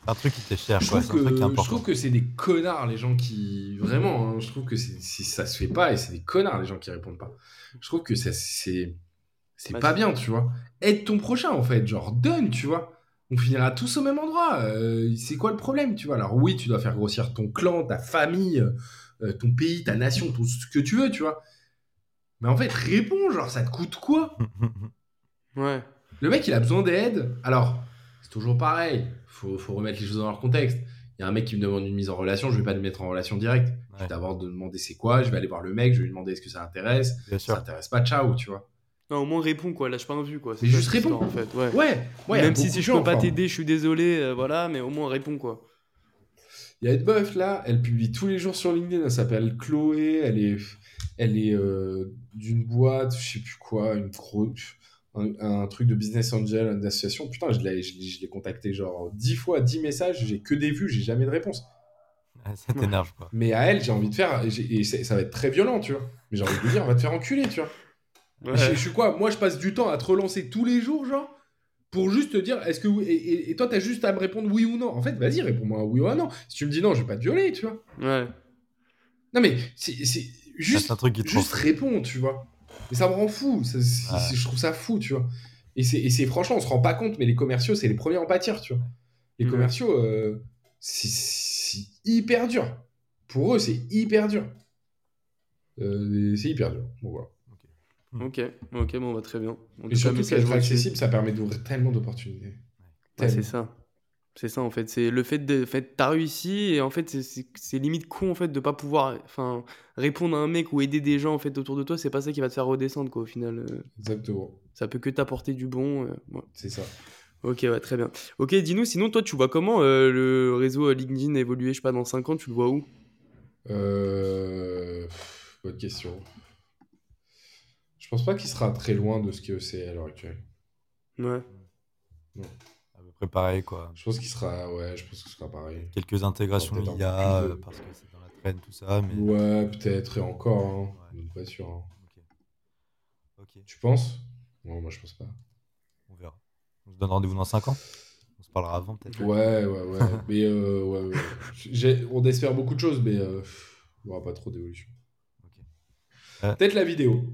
un truc qui t'est cher, je quoi. Trouve que, je trouve que c'est des connards, les gens qui. Vraiment, hein, je trouve que c'est, ça se fait pas et c'est des connards, les gens qui répondent pas. Je trouve que ça, c'est. C'est pas bien, tu vois. Aide ton prochain, en fait. Genre, donne, tu vois. On finira tous au même endroit. Euh, c'est quoi le problème, tu vois? Alors, oui, tu dois faire grossir ton clan, ta famille, euh, ton pays, ta nation, tout ce que tu veux, tu vois. Mais en fait, réponds, genre, ça te coûte quoi <laughs> Ouais. Le mec, il a besoin d'aide. Alors, c'est toujours pareil. Faut, faut remettre les choses dans leur contexte. Il y a un mec qui me demande une mise en relation, je vais pas le mettre en relation directe. Je vais d'abord demander c'est quoi, je vais aller voir le mec, je vais lui demander est-ce que ça intéresse. Bien sûr. Ça intéresse pas, ciao, tu vois. Non, au moins réponds quoi, lâche pas un vue quoi. C'est juste réponds en fait. Ouais. Ouais. Même si, si je peux pas t'aider, je suis désolé, euh, voilà, mais au moins réponds quoi. Il y a une meuf là, elle publie tous les jours sur LinkedIn, elle s'appelle Chloé, elle est elle est euh, d'une boîte, je sais plus quoi, une un, truc de business angel, une association. Putain, je l'ai, je, l'ai contacté genre 10 fois, 10 messages, j'ai que des vues, j'ai jamais de réponse. ça t'énerve quoi. Mais à elle, j'ai envie de faire, et ça va être très violent, tu vois. Mais j'ai envie de lui dire, on va te faire enculer, tu vois. Je, suis quoi Moi, je passe du temps à te relancer tous les jours, genre pour juste te dire, est-ce que oui, et, et toi, t'as juste à me répondre oui ou non. En fait, vas-y, réponds-moi oui ou non. Si tu me dis non, je vais pas te violer, tu vois. Ouais. Non, mais c'est juste, un truc qui te juste réponds, tu vois. Mais ça me rend fou. ça, Ouais. Je trouve ça fou, tu vois. Et c'est franchement, on se rend pas compte, mais les commerciaux, c'est les premiers à en pâtir, tu vois. Les Ouais. commerciaux, euh, c'est hyper dur. Pour eux, c'est hyper dur. Euh, c'est hyper dur. Bon, voilà. Ok, ok, bon, bah, très bien. En Et surtout qu'être accessible, ça permet d'ouvrir tellement d'opportunités. Ouais, c'est ça. C'est ça en fait. C'est le fait de, en fait, t'as réussi et en fait c'est- limite con en fait de pas pouvoir, enfin, répondre à un mec ou aider des gens en fait autour de toi. C'est pas ça qui va te faire redescendre quoi au final. euh, Exactement. ça peut que t'apporter du bon. euh, ouais. C'est ça. Ok, ouais, très bien. Ok, dis-nous sinon toi tu vois comment euh, le réseau LinkedIn évoluer, je sais pas, dans 5 ans, tu le vois où? Euh... Bonne question. Je pense pas qu'il sera très loin de ce que c'est à l'heure actuelle. Ouais. À peu près pareil, quoi. Je pense qu'il sera, ouais, je pense que ce sera pareil. Quelques intégrations peu IA, de- euh, parce que c'est dans la traîne, tout ça, mais... Ouais, peut-être et encore, hein. Ouais. Pas sûr. hein. Tu penses? Non, moi je pense pas. on verra. On se donne rendez-vous dans 5 ans? On se parlera avant, peut-être Ouais, ouais, ouais. <laughs> mais euh, ouais, ouais. J'ai- on espère beaucoup de choses, mais euh, il n'y aura pas trop d'évolution. Euh. Peut-être la vidéo.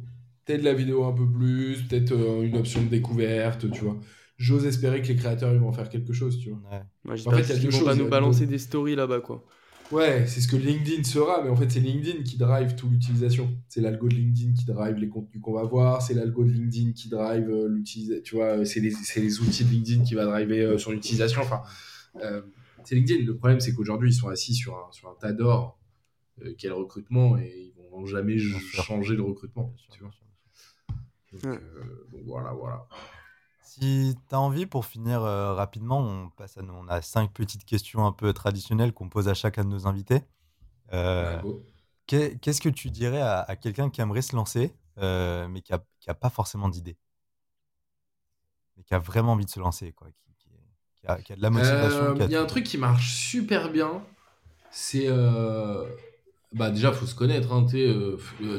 Peut-être la vidéo un peu plus, peut-être euh, une option de découverte, tu vois. J'ose espérer que les créateurs ils vont en faire quelque chose, tu vois. Ouais. Moi, En fait, il y a deux vont pas choses, y nous balancer des stories là-bas quoi. Ouais, c'est ce que LinkedIn sera, mais en fait, c'est LinkedIn qui drive toute l'utilisation. C'est l'algo de LinkedIn qui drive les contenus qu'on va voir, c'est l'algo de LinkedIn qui drive euh, l'utilisation. Tu vois, c'est les, c'est les outils de LinkedIn qui va driver euh, son utilisation. Enfin, euh, c'est LinkedIn. Le problème, c'est qu'aujourd'hui, ils sont assis sur un, sur un tas d'or euh, qui est le recrutement et ils vont jamais changer le recrutement. Tu vois. euh, donc voilà, voilà. Si tu as envie, pour finir euh, rapidement, on passe à nous. On a cinq petites questions un peu traditionnelles qu'on pose à chacun de nos invités. Euh, Bah, Qu'est-ce que tu dirais à, à quelqu'un qui aimerait se lancer, euh, mais qui n'a pas forcément d'idée? Mais qui a vraiment envie de se lancer, quoi, qui, qui- qui a, qui a de la motivation Il y a un truc qui marche super bien. C'est. Bah, déjà, faut se connaître. hein,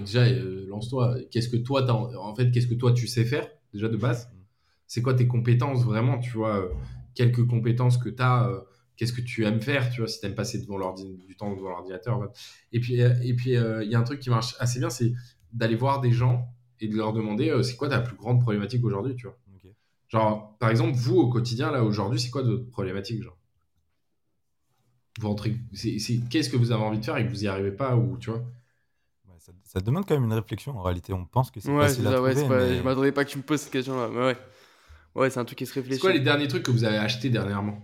déjà, lance-toi. Qu'est-ce que toi, t'as en... fait, qu'est-ce que toi, tu sais faire, déjà de base? C'est quoi tes compétences, vraiment Tu vois, euh, quelques compétences que tu as. Qu'est-ce que tu aimes faire, tu vois, si tu aimes passer devant du temps devant l'ordinateur. voilà. Et puis, euh, et puis, euh, il y a un truc qui marche assez bien, c'est d'aller voir des gens et de leur demander euh, c'est quoi ta plus grande problématique aujourd'hui, tu vois. Genre, par exemple, vous, au quotidien, là, aujourd'hui, c'est quoi votre problématique, genre? Vous rentrez, c'est, c'est- qu'est-ce que vous avez envie de faire et que vous y arrivez pas, ou tu vois? Ouais, ça, ça demande quand même une réflexion. En réalité, on pense que c'est Ouais, facile à ça, ouais, trouver, pas- mais- je m'attendais pas que tu me poses cette question là. Mais ouais. Ouais, c'est un truc qui se réfléchit. C'est quoi les derniers trucs que vous avez achetés dernièrement?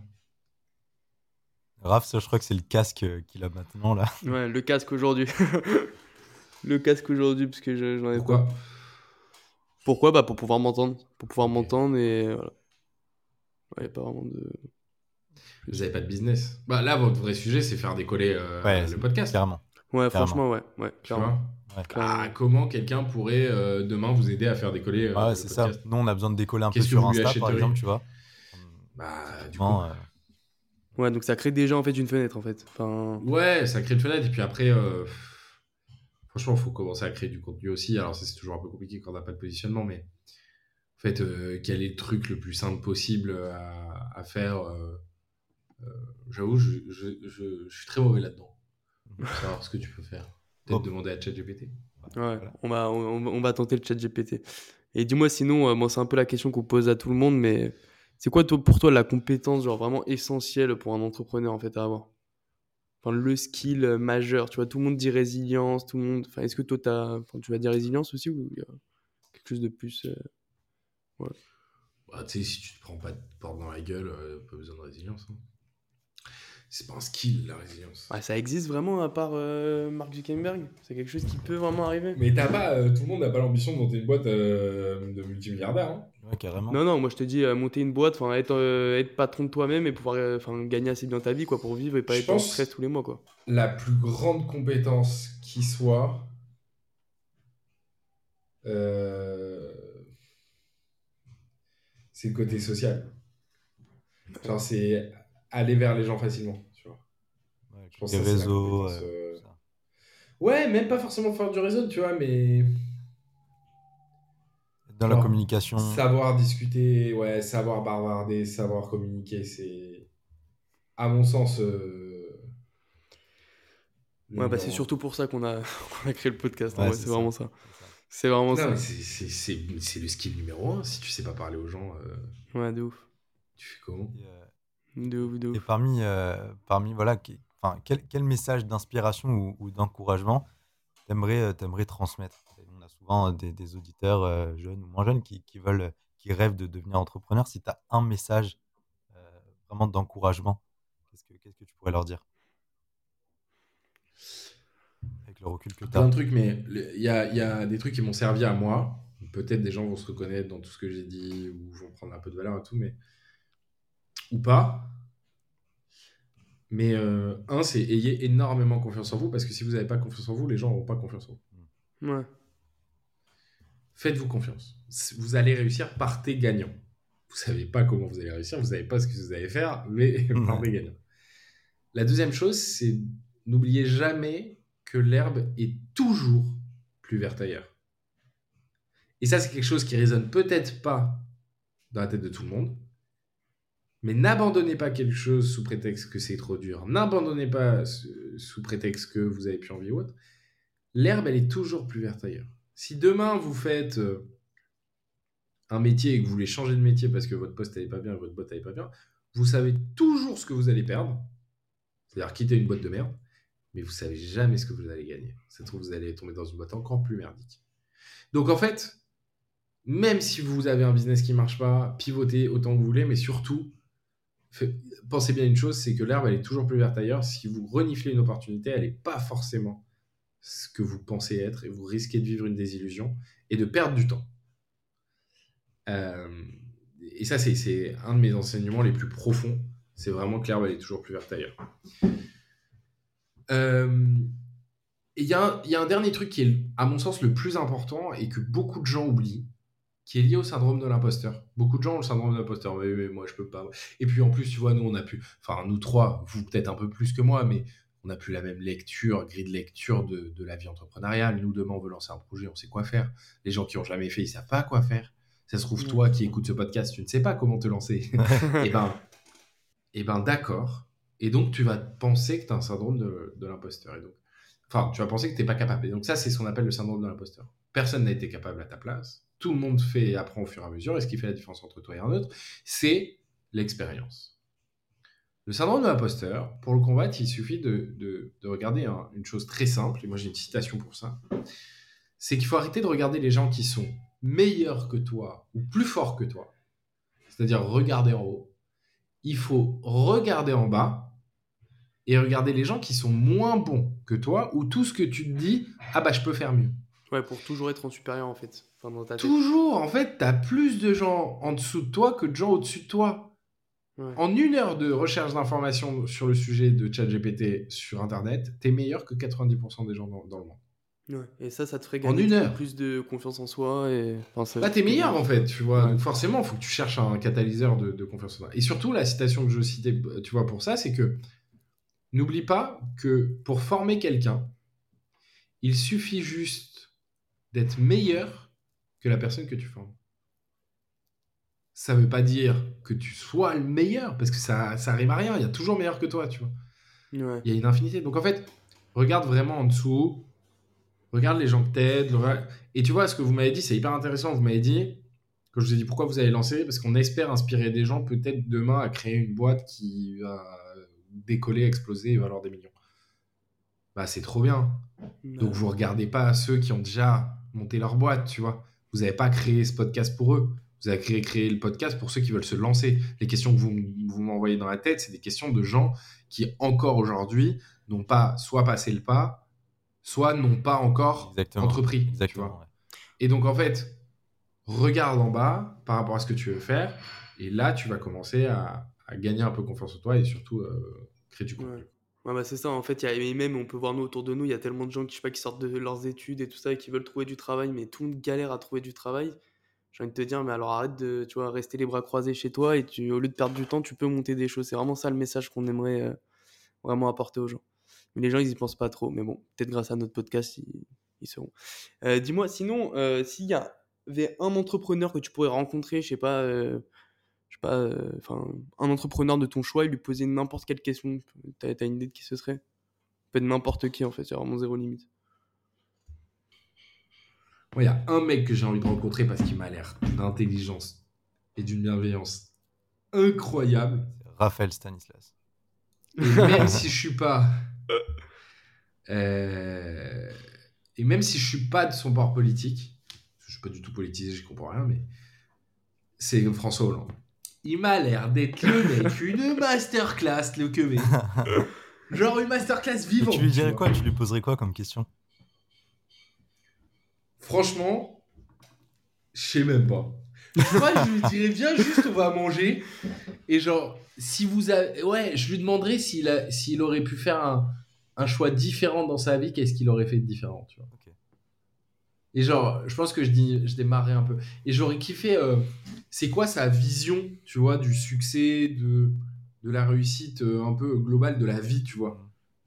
Raph, ça, je crois que c'est le casque qu'il a maintenant, là. <laughs> Ouais, le casque aujourd'hui. <laughs> le casque aujourd'hui, parce que je- j'en ai pas. Pourquoi? Pourquoi Bah pour pouvoir m'entendre. Pour pouvoir m'entendre et voilà. Ouais, y a pas vraiment de. Vous avez pas de business. Bah là, votre vrai sujet, c'est faire décoller euh, Ouais, le podcast. Clairement. Ouais, Clairement. franchement, ouais. ouais Tu clairement. Ouais. Ah, comment quelqu'un pourrait euh, demain vous aider à faire décoller euh, Ouais, le c'est ça. Nous, on a besoin de décoller un peu Qu'est-ce que sur Insta, par exemple, tu vois. Bah, du coup. euh, Ouais, donc ça crée déjà en fait une fenêtre en fait. Enfin, Ouais, ça crée une fenêtre. Et puis après, euh, franchement, il faut commencer à créer du contenu aussi. Alors, c'est toujours un peu compliqué quand on n'a pas de positionnement, mais en fait, euh, quel est le truc le plus simple possible à, à faire euh, euh, J'avoue, je, je, je, je suis très mauvais là-dedans. Pour savoir ce que tu peux faire. Peut-être demander à ChatGPT. ouais, Voilà. on, va, on, on va tenter le chat GPT. Et dis-moi sinon, euh, moi c'est un peu la question qu'on pose à tout le monde, mais c'est quoi toi, pour toi la compétence genre vraiment essentielle pour un entrepreneur en fait à avoir? Enfin, le skill euh, majeur, tu vois, tout le monde dit résilience, tout le monde. Enfin, est-ce que toi t'as, enfin, tu vas dire résilience aussi ou quelque chose de plus euh, Bah, tu sais, si tu te prends pas de porte dans la gueule, euh, pas besoin de résilience. hein. C'est pas un skill, la résilience. Ouais, ça existe vraiment à part euh, Mark Zuckerberg? C'est quelque chose qui peut vraiment arriver? Mais t'as pas, euh, tout le monde n'a pas l'ambition de monter une boîte euh, de multimilliardaires. Hein. ouais, carrément. Non, non, moi je te dis euh, monter une boîte, enfin être, euh, être patron de toi-même et pouvoir euh, enfin gagner assez bien ta vie quoi pour vivre et pas Je être en stress tous les mois quoi. La plus grande compétence qui soit, euh, c'est le côté social. Genre, c'est aller vers les gens facilement. Tu vois. Ouais, Je pense la réseaux. compétence, euh, ça. Ouais, même pas forcément faire du réseau, tu vois, mais dans la communication. Savoir discuter, ouais, savoir bavarder, savoir communiquer, c'est, à mon sens. Euh, ouais, bah c'est surtout pour ça qu'on a, <laughs> a créé le podcast. c'est vraiment ça. C'est vraiment ça. C'est le skill numéro un. Si tu sais pas parler aux gens. Euh, ouais, de ouf. Tu fais comment? De ouf, de ouf. Et parmi, euh, parmi voilà, qui, enfin, quel, quel message d'inspiration ou, ou d'encouragement t'aimerais aimerais transmettre? On a souvent des, des auditeurs jeunes ou moins jeunes qui, qui, veulent, qui rêvent de devenir entrepreneurs. Si tu as un message vraiment d'encouragement, qu'est-ce que, qu'est-ce que tu pourrais leur dire? Le recul que tu as. Plein de trucs, mais il y a, y a, des trucs qui m'ont servi à moi. Peut-être des gens vont se reconnaître dans tout ce que j'ai dit ou vont prendre un peu de valeur et tout, mais. Ou pas. Mais euh, un, c'est ayez énormément confiance en vous parce que si vous n'avez pas confiance en vous, les gens n'auront pas confiance en vous. Ouais. Faites-vous confiance. Vous allez réussir, partez gagnant. Vous savez pas comment vous allez réussir, vous savez pas ce que vous allez faire, mais <laughs> partez gagnant. La deuxième chose, c'est n'oubliez jamais que l'herbe est toujours plus verte ailleurs. Et ça, c'est quelque chose qui résonne peut-être pas dans la tête de tout le monde, mais n'abandonnez pas quelque chose sous prétexte que c'est trop dur. N'abandonnez pas sous prétexte que vous avez plus envie ou autre. L'herbe, elle est toujours plus verte ailleurs. Si demain vous faites euh, un métier et que vous voulez changer de métier parce que votre poste n'allait pas bien, votre boîte n'allait pas bien, vous savez toujours ce que vous allez perdre. C'est-à-dire quitter une boîte de merde mais vous savez jamais ce que vous allez gagner. Ça trouve, vous allez tomber dans une boîte encore plus merdique. Donc en fait, même si vous avez un business qui marche pas, pivotez autant que vous voulez, mais surtout, pensez bien une chose, c'est que l'herbe, elle est toujours plus verte ailleurs. Si vous reniflez une opportunité, elle n'est pas forcément ce que vous pensez être, et vous risquez de vivre une désillusion et de perdre du temps. Euh, et ça, c'est un de mes enseignements les plus profonds. C'est vraiment que l'herbe, elle est toujours plus verte ailleurs. Euh, il y, a un dernier truc qui est, à mon sens, le plus important et que beaucoup de gens oublient, qui est lié au syndrome de l'imposteur. Beaucoup de gens ont le syndrome de l'imposteur. Mais, moi, je peux pas. Et puis, en plus, tu vois, nous, on a pu. Enfin, nous trois, vous peut-être un peu plus que moi, mais on a plus la même lecture, grille de lecture de, la vie entrepreneuriale. Nous, demain, on veut lancer un projet, on sait quoi faire. Les gens qui ont jamais fait, ils savent pas quoi faire. Ça se trouve, toi qui écoutes ce podcast, tu ne sais pas comment te lancer. et <laughs> eh ben, et eh ben d'accord. Et donc, tu vas penser que tu as un syndrome de, l'imposteur. Et donc, enfin, tu vas penser que tu n'es pas capable. Et donc, ça, c'est ce qu'on appelle le syndrome de l'imposteur. Personne n'a été capable à ta place. Tout le monde fait et apprend au fur et à mesure. Et ce qui fait la différence entre toi et un autre, c'est l'expérience. Le syndrome de l'imposteur, pour le combattre, il suffit de, regarder une chose très simple. Et moi, j'ai une citation pour ça. C'est qu'il faut arrêter de regarder les gens qui sont meilleurs que toi ou plus forts que toi. C'est-à-dire regarder en haut. Il faut regarder en bas et regarder les gens qui sont moins bons que toi ou tout ce que tu te dis, ah bah je peux faire mieux. Ouais, pour toujours être en supérieur en fait. toujours, en fait, tu as plus de gens en dessous de toi que de gens au-dessus de toi. En une heure de recherche d'informations sur le sujet de ChatGPT sur Internet, tu es meilleur que 90% des gens dans, le monde. Ouais. Et ça, ça te ferait gagner en une heure. plus de confiance en soi. Et... Enfin, Là, t'es meilleur en fait, tu vois. Donc forcément, il faut que tu cherches un catalyseur de, de, confiance en soi. Et surtout, la citation que je citais, tu vois, pour ça, c'est que N'oublie pas que pour former quelqu'un, il suffit juste d'être meilleur que la personne que tu formes. Ça ne veut pas dire que tu sois le meilleur, parce que ça, ça rime à rien. Il y a toujours meilleur que toi, tu vois. Il y a une infinité. Donc en fait, regarde vraiment en dessous. Regarde les gens que t'aident. Et tu vois, ce que vous m'avez dit, c'est hyper intéressant. Vous m'avez dit, que je vous ai dit pourquoi vous allez lancer, parce qu'on espère inspirer des gens peut-être demain à créer une boîte qui va décoller, exploser et valoir des millions. Bah, c'est trop bien. Donc, vous regardez pas ceux qui ont déjà monté leur boîte, tu vois. Vous n'avez pas créé ce podcast pour eux. Vous avez créé, créé le podcast pour ceux qui veulent se lancer. Les questions que vous, vous m'envoyez dans la tête, c'est des questions de gens qui, encore aujourd'hui, n'ont pas soit passé le pas, soit n'ont pas encore entrepris. Exactement, Et donc, en fait, regarde en bas par rapport à ce que tu veux faire. Et là, tu vas commencer à, à gagner un peu confiance en toi et surtout euh, créer du contenu. Ouais. Bah c'est ça, en fait, y a, même on peut voir nous autour de nous, il y a tellement de gens qui, sortent de leurs études et tout ça et qui veulent trouver du travail, mais tout le monde galère à trouver du travail. J'ai envie de te dire, mais alors arrête de tu vois, rester les bras croisés chez toi et tu, au lieu de perdre du temps, tu peux monter des choses. C'est vraiment ça le message qu'on aimerait euh, vraiment apporter aux gens. Mais les gens, ils y pensent pas trop. Mais bon, peut-être grâce à notre podcast, ils, seront. Euh, dis-moi, sinon, s'il y avait un entrepreneur que tu pourrais rencontrer, je sais pas, euh, je sais pas, euh, enfin, un entrepreneur de ton choix, et lui poser n'importe quelle question, t'as as une idée de qui ce serait? Peut être n'importe qui en fait, c'est vraiment zéro limite. Moi, il y a un mec que j'ai envie de rencontrer parce qu'il m'a l'air d'intelligence et d'une bienveillance incroyable. Raphaël Stanislas. Et même si je suis pas. Euh, et même si je suis pas de son bord politique, je suis pas du tout politisé, je comprends rien, mais c'est François Hollande. Il m'a l'air d'être le mec, une masterclass, le que <laughs> Genre une masterclass vivante. tu lui dirais quoi? Tu lui poserais quoi comme question? Franchement, je sais même pas. Moi, je lui dirais bien juste on va manger. Et genre, si vous avez. Ouais, je lui demanderais s'il, a... s'il aurait pu faire un... un choix différent dans sa vie, qu'est-ce qu'il aurait fait de différent, tu vois? Et genre, je pense que je, dis... je démarrais un peu. Et j'aurais kiffé. Euh, c'est quoi sa vision, tu vois, du succès, de, de la réussite euh, un peu globale de la vie, tu vois.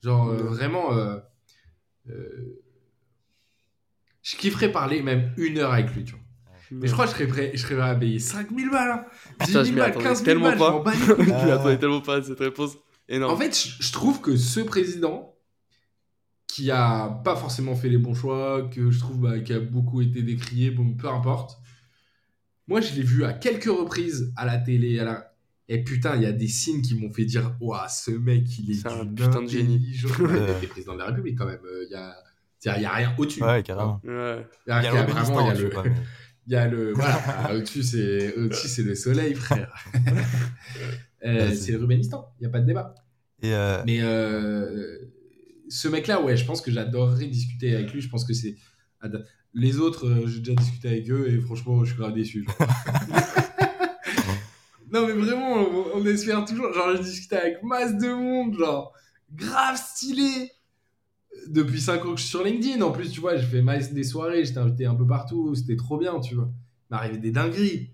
Genre, euh, vraiment. Je kifferais parler même une heure avec lui, tu vois. Mais je crois que je serais prêt, je serais prêt à payer 5000 balles. Hein. 10 000 balles, 15 000 balles, pas. <laughs> je m'y attendais tellement pas à cette réponse. Énorme. En fait, je trouve que ce président, qui a pas forcément fait les bons choix, que je trouve bah, qui a beaucoup été décrié, bon, peu importe. Moi, je l'ai vu à quelques reprises à la télé, à la... Et putain, il y a des signes qui m'ont fait dire Waouh, ce mec, il est, un putain de génie. Il est président de la République quand même. Euh, il y a. Il n'y a rien au-dessus. Ouais, carrément. Ouais. Il y a, il y a vraiment, il y a le, <laughs> il y a le voilà au-dessus c'est au-dessus c'est le soleil frère <laughs> euh, c'est le Rubenistan il y a pas de débat et euh... mais euh, ce mec là ouais je pense que j'adorerais discuter avec lui je pense que c'est les autres euh, j'ai déjà discuté avec eux et franchement je suis grave déçu <laughs> non mais vraiment on, on, espère toujours genre je discuté avec masse de monde genre grave stylé depuis 5 ans que je suis sur LinkedIn. En plus, tu vois, j'ai fait des soirées, j'étais invité un peu partout, c'était trop bien, tu vois. Il m'arrivait des dingueries.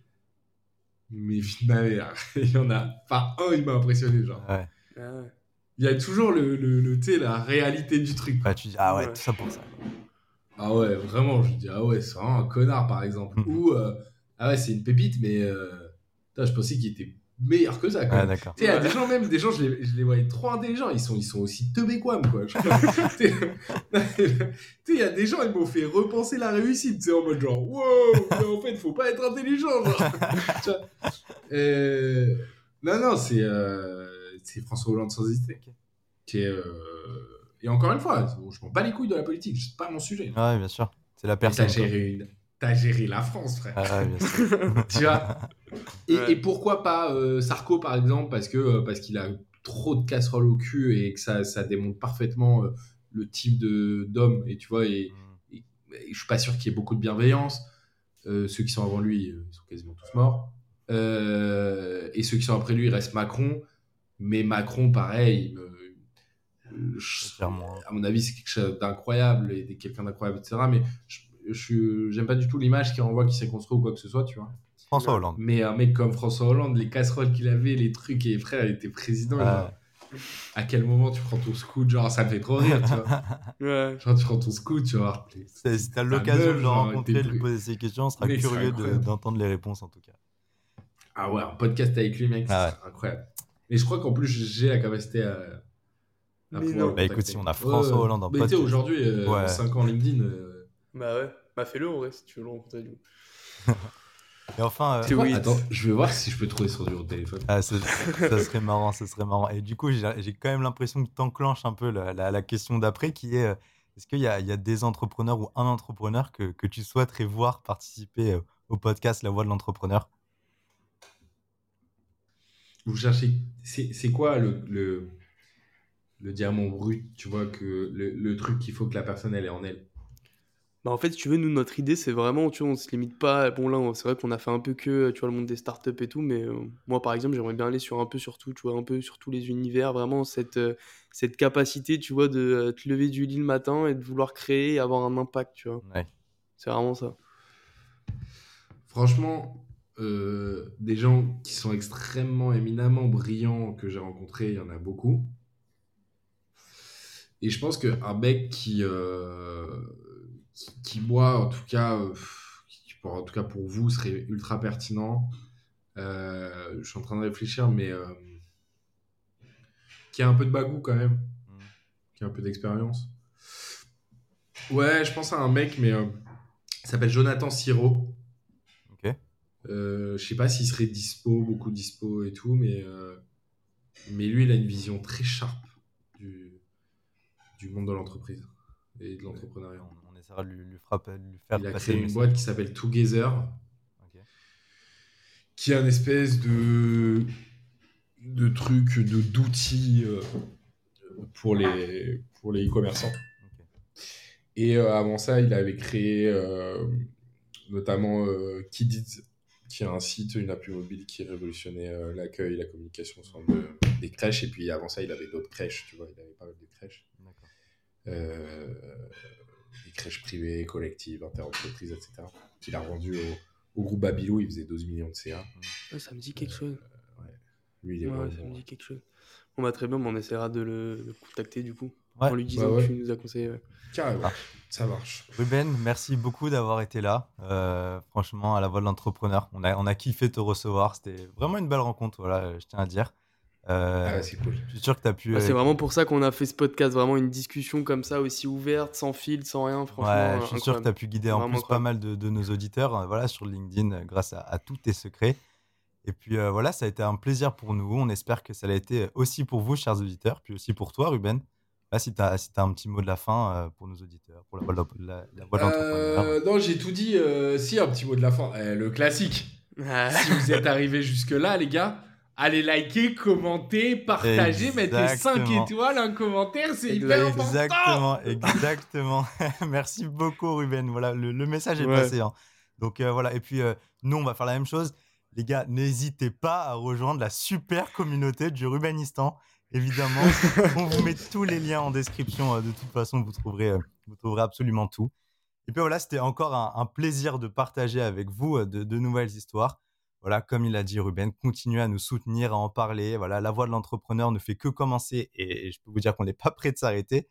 Mais <laughs> finalement, il y en a pas un, il m'a impressionné, genre. Ouais. Il y a toujours le, le, le la réalité du truc. Ouais, tu dis, ah ouais, tout ça pour ça. Ah ouais, vraiment, je dis, ah ouais, c'est vraiment un connard, par exemple. Ou, euh, ah ouais, c'est une pépite, mais euh, je pensais qu'il était meilleur que ça. Quoi. Ah, d'accord. Tu sais, il y a des gens, même, des gens, je les, je les voyais trop intelligents. Ils sont, ils sont aussi teubés quoi. <laughs> tu sais, il y a des gens, ils m'ont fait repenser la réussite. Tu sais, en mode genre, wow, mais en fait, faut pas être intelligent. Genre. <laughs> euh... Non, non, c'est euh... c'est François Hollande sans hésiter. Qui est, euh... Et encore une fois, je m'en bats les couilles de la politique. C'est pas mon sujet. Ouais, bien sûr. C'est la personne. T'as géré, une... As géré la France, frère. Ah, ouais, bien sûr. <laughs> tu vois? Et, ouais. et, pourquoi pas euh, Sarko, par exemple, parce que euh, parce qu'il a trop de casseroles au cul et que ça, ça démontre parfaitement euh, le type de d'homme. Et tu vois, et, mm. et, et, je suis pas sûr qu'il y ait beaucoup de bienveillance. ceux qui sont avant lui, ils sont quasiment tous morts. et ceux qui sont après lui, il reste Macron. Mais Macron, pareil, je, à mon avis, c'est quelque chose d'incroyable et quelqu'un d'incroyable, etc. Mais je j'aime pas du tout l'image qui renvoie qu'il s'est construit ou quoi que ce soit, tu vois. François Hollande. Mais un mec comme François Hollande, les casseroles qu'il avait, les trucs, et frère, il était président. À quel moment tu prends ton scout Genre, ça me fait trop rire, tu vois. <laughs> ouais. Genre, tu prends ton scout, tu vois. Si t'as l'occasion de le rencontrer, de lui poser ces questions, on sera mais curieux d'entendre les réponses en tout cas. Ah ouais, un podcast avec lui, mec, ah c'est ouais. incroyable. Et je crois qu'en plus, j'ai la capacité à. à pouvoir bah écoute, si on a François ouais, Hollande en podcast. Mais tu sais, aujourd'hui, euh, ouais. 5 ans LinkedIn. Euh... Bah ouais, bah fais-le en vrai si tu veux le rencontrer du coup. <laughs> Et enfin, euh... oui. attends, je vais voir si je peux trouver sur du téléphone. Ah, ça serait marrant, ça serait marrant. Et du coup, j'ai quand même l'impression que tu enclenches un peu la, la, la question d'après qui est est-ce qu'il y, y, a des entrepreneurs ou un entrepreneur que, que tu souhaiterais voir participer euh, au podcast La Voix de l'entrepreneur? Vous cherchez. C'est quoi le, le, le, diamant brut Tu vois, que le, le truc qu'il faut que la personne elle ait en elle? Bah en fait, si tu veux, nous, notre idée, c'est vraiment, tu vois, on se limite pas. Bon, là, c'est vrai qu'on a fait un peu que, tu vois, le monde des startups et tout, mais euh, moi, par exemple, j'aimerais bien aller sur un peu sur tout, tu vois, un peu sur tous les univers, vraiment cette, euh, cette capacité, tu vois, de euh, te lever du lit le matin et de vouloir créer et avoir un impact, tu vois. Ouais. C'est vraiment ça. Franchement, des gens qui sont extrêmement, éminemment brillants que j'ai rencontrés, il y en a beaucoup. Et je pense qu'un mec qui qui, qui, moi, en tout cas, euh, qui pour, en tout cas pour vous, serait ultra pertinent. je suis en train de réfléchir, mais qui a un peu de bagou quand même, mm. qui a un peu d'expérience. Ouais, je pense à un mec, mais il s'appelle Jonathan Siro. Ok. je sais pas s'il serait dispo, beaucoup dispo et tout, mais, mais lui, il a une vision très sharp du, du monde de l'entreprise et de l'entrepreneuriat. On, essaiera de lui, frapper, lui faire Il a créé une boîte qui s'appelle Together, qui est un espèce de de trucs, de d'outils euh, pour les pour les e-commerçants. Et euh, avant ça, il avait créé euh, notamment Kidiz, qui est un site, une appli mobile qui révolutionnait l'accueil, la communication au de, des crèches. Et puis avant ça, il avait d'autres crèches, tu vois, il avait pas mal de crèches. Euh, des crèches privées, collectives, interentreprises, etc. Qu'il a rendu au, groupe Babylou, il faisait 12 millions de CA. ça me dit quelque chose. Euh, Lui, il est ça me dit quelque chose. On va très bien, mais on essaiera de le, contacter du coup. En lui disant bah que tu nous as conseillé. Carrément, ah. ça marche. Ruben, merci beaucoup d'avoir été là. Euh, franchement, à la voix de l'entrepreneur, on a, on a kiffé te recevoir. C'était vraiment une belle rencontre, voilà, je tiens à dire. Euh, ah c'est cool. Je suis sûr que tu as pu. Bah, c'est euh, vraiment pour ça qu'on a fait ce podcast, vraiment une discussion comme ça, aussi ouverte, sans fil, sans rien. Franchement, ouais, je suis sûr que tu as pu guider en plus pas mal de, nos auditeurs voilà, sur LinkedIn grâce à, tous tes secrets. Et puis voilà, ça a été un plaisir pour nous. On espère que ça l'a été aussi pour vous, chers auditeurs, puis aussi pour toi, Ruben. Là, si tu as, si as, un petit mot de la fin pour nos auditeurs, pour la voix de l'entrepreneur. non, j'ai tout dit. si, un petit mot de la fin. Eh, le classique. si vous êtes arrivés jusque-là, les gars, allez liker, commenter, partager, mettre 5 étoiles, un commentaire, c'est hyper important. Exactement, exactement. <laughs> Merci beaucoup Ruben. Voilà, le, message est passé. Hein. Donc euh, voilà, et puis euh, nous on va faire la même chose. Les gars, n'hésitez pas à rejoindre la super communauté du Rubenistan. Évidemment, <laughs> on vous met tous les liens en description. Euh, de toute façon, vous trouverez, vous trouverez absolument tout. Et puis voilà, c'était encore un, plaisir de partager avec vous de nouvelles histoires. Voilà, comme il a dit Ruben, continuez à nous soutenir, à en parler. Voilà, la voix de l'entrepreneur ne fait que commencer et je peux vous dire qu'on n'est pas prêt de s'arrêter.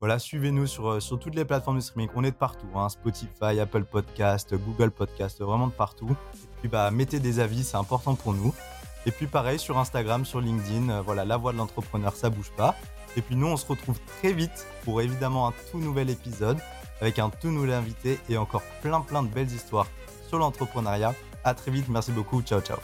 Voilà, suivez-nous sur, euh, sur toutes les plateformes de streaming. On est de partout, hein, Spotify, Apple Podcast, Google Podcast, vraiment de partout. Et puis bah, mettez des avis, c'est important pour nous. Et puis pareil sur Instagram, sur LinkedIn, euh, voilà, la voix de l'entrepreneur, ça bouge pas. Et puis nous, on se retrouve très vite pour évidemment un tout nouvel épisode avec un tout nouvel invité et encore plein plein de belles histoires sur l'entrepreneuriat. À très vite. Merci beaucoup. Ciao, ciao.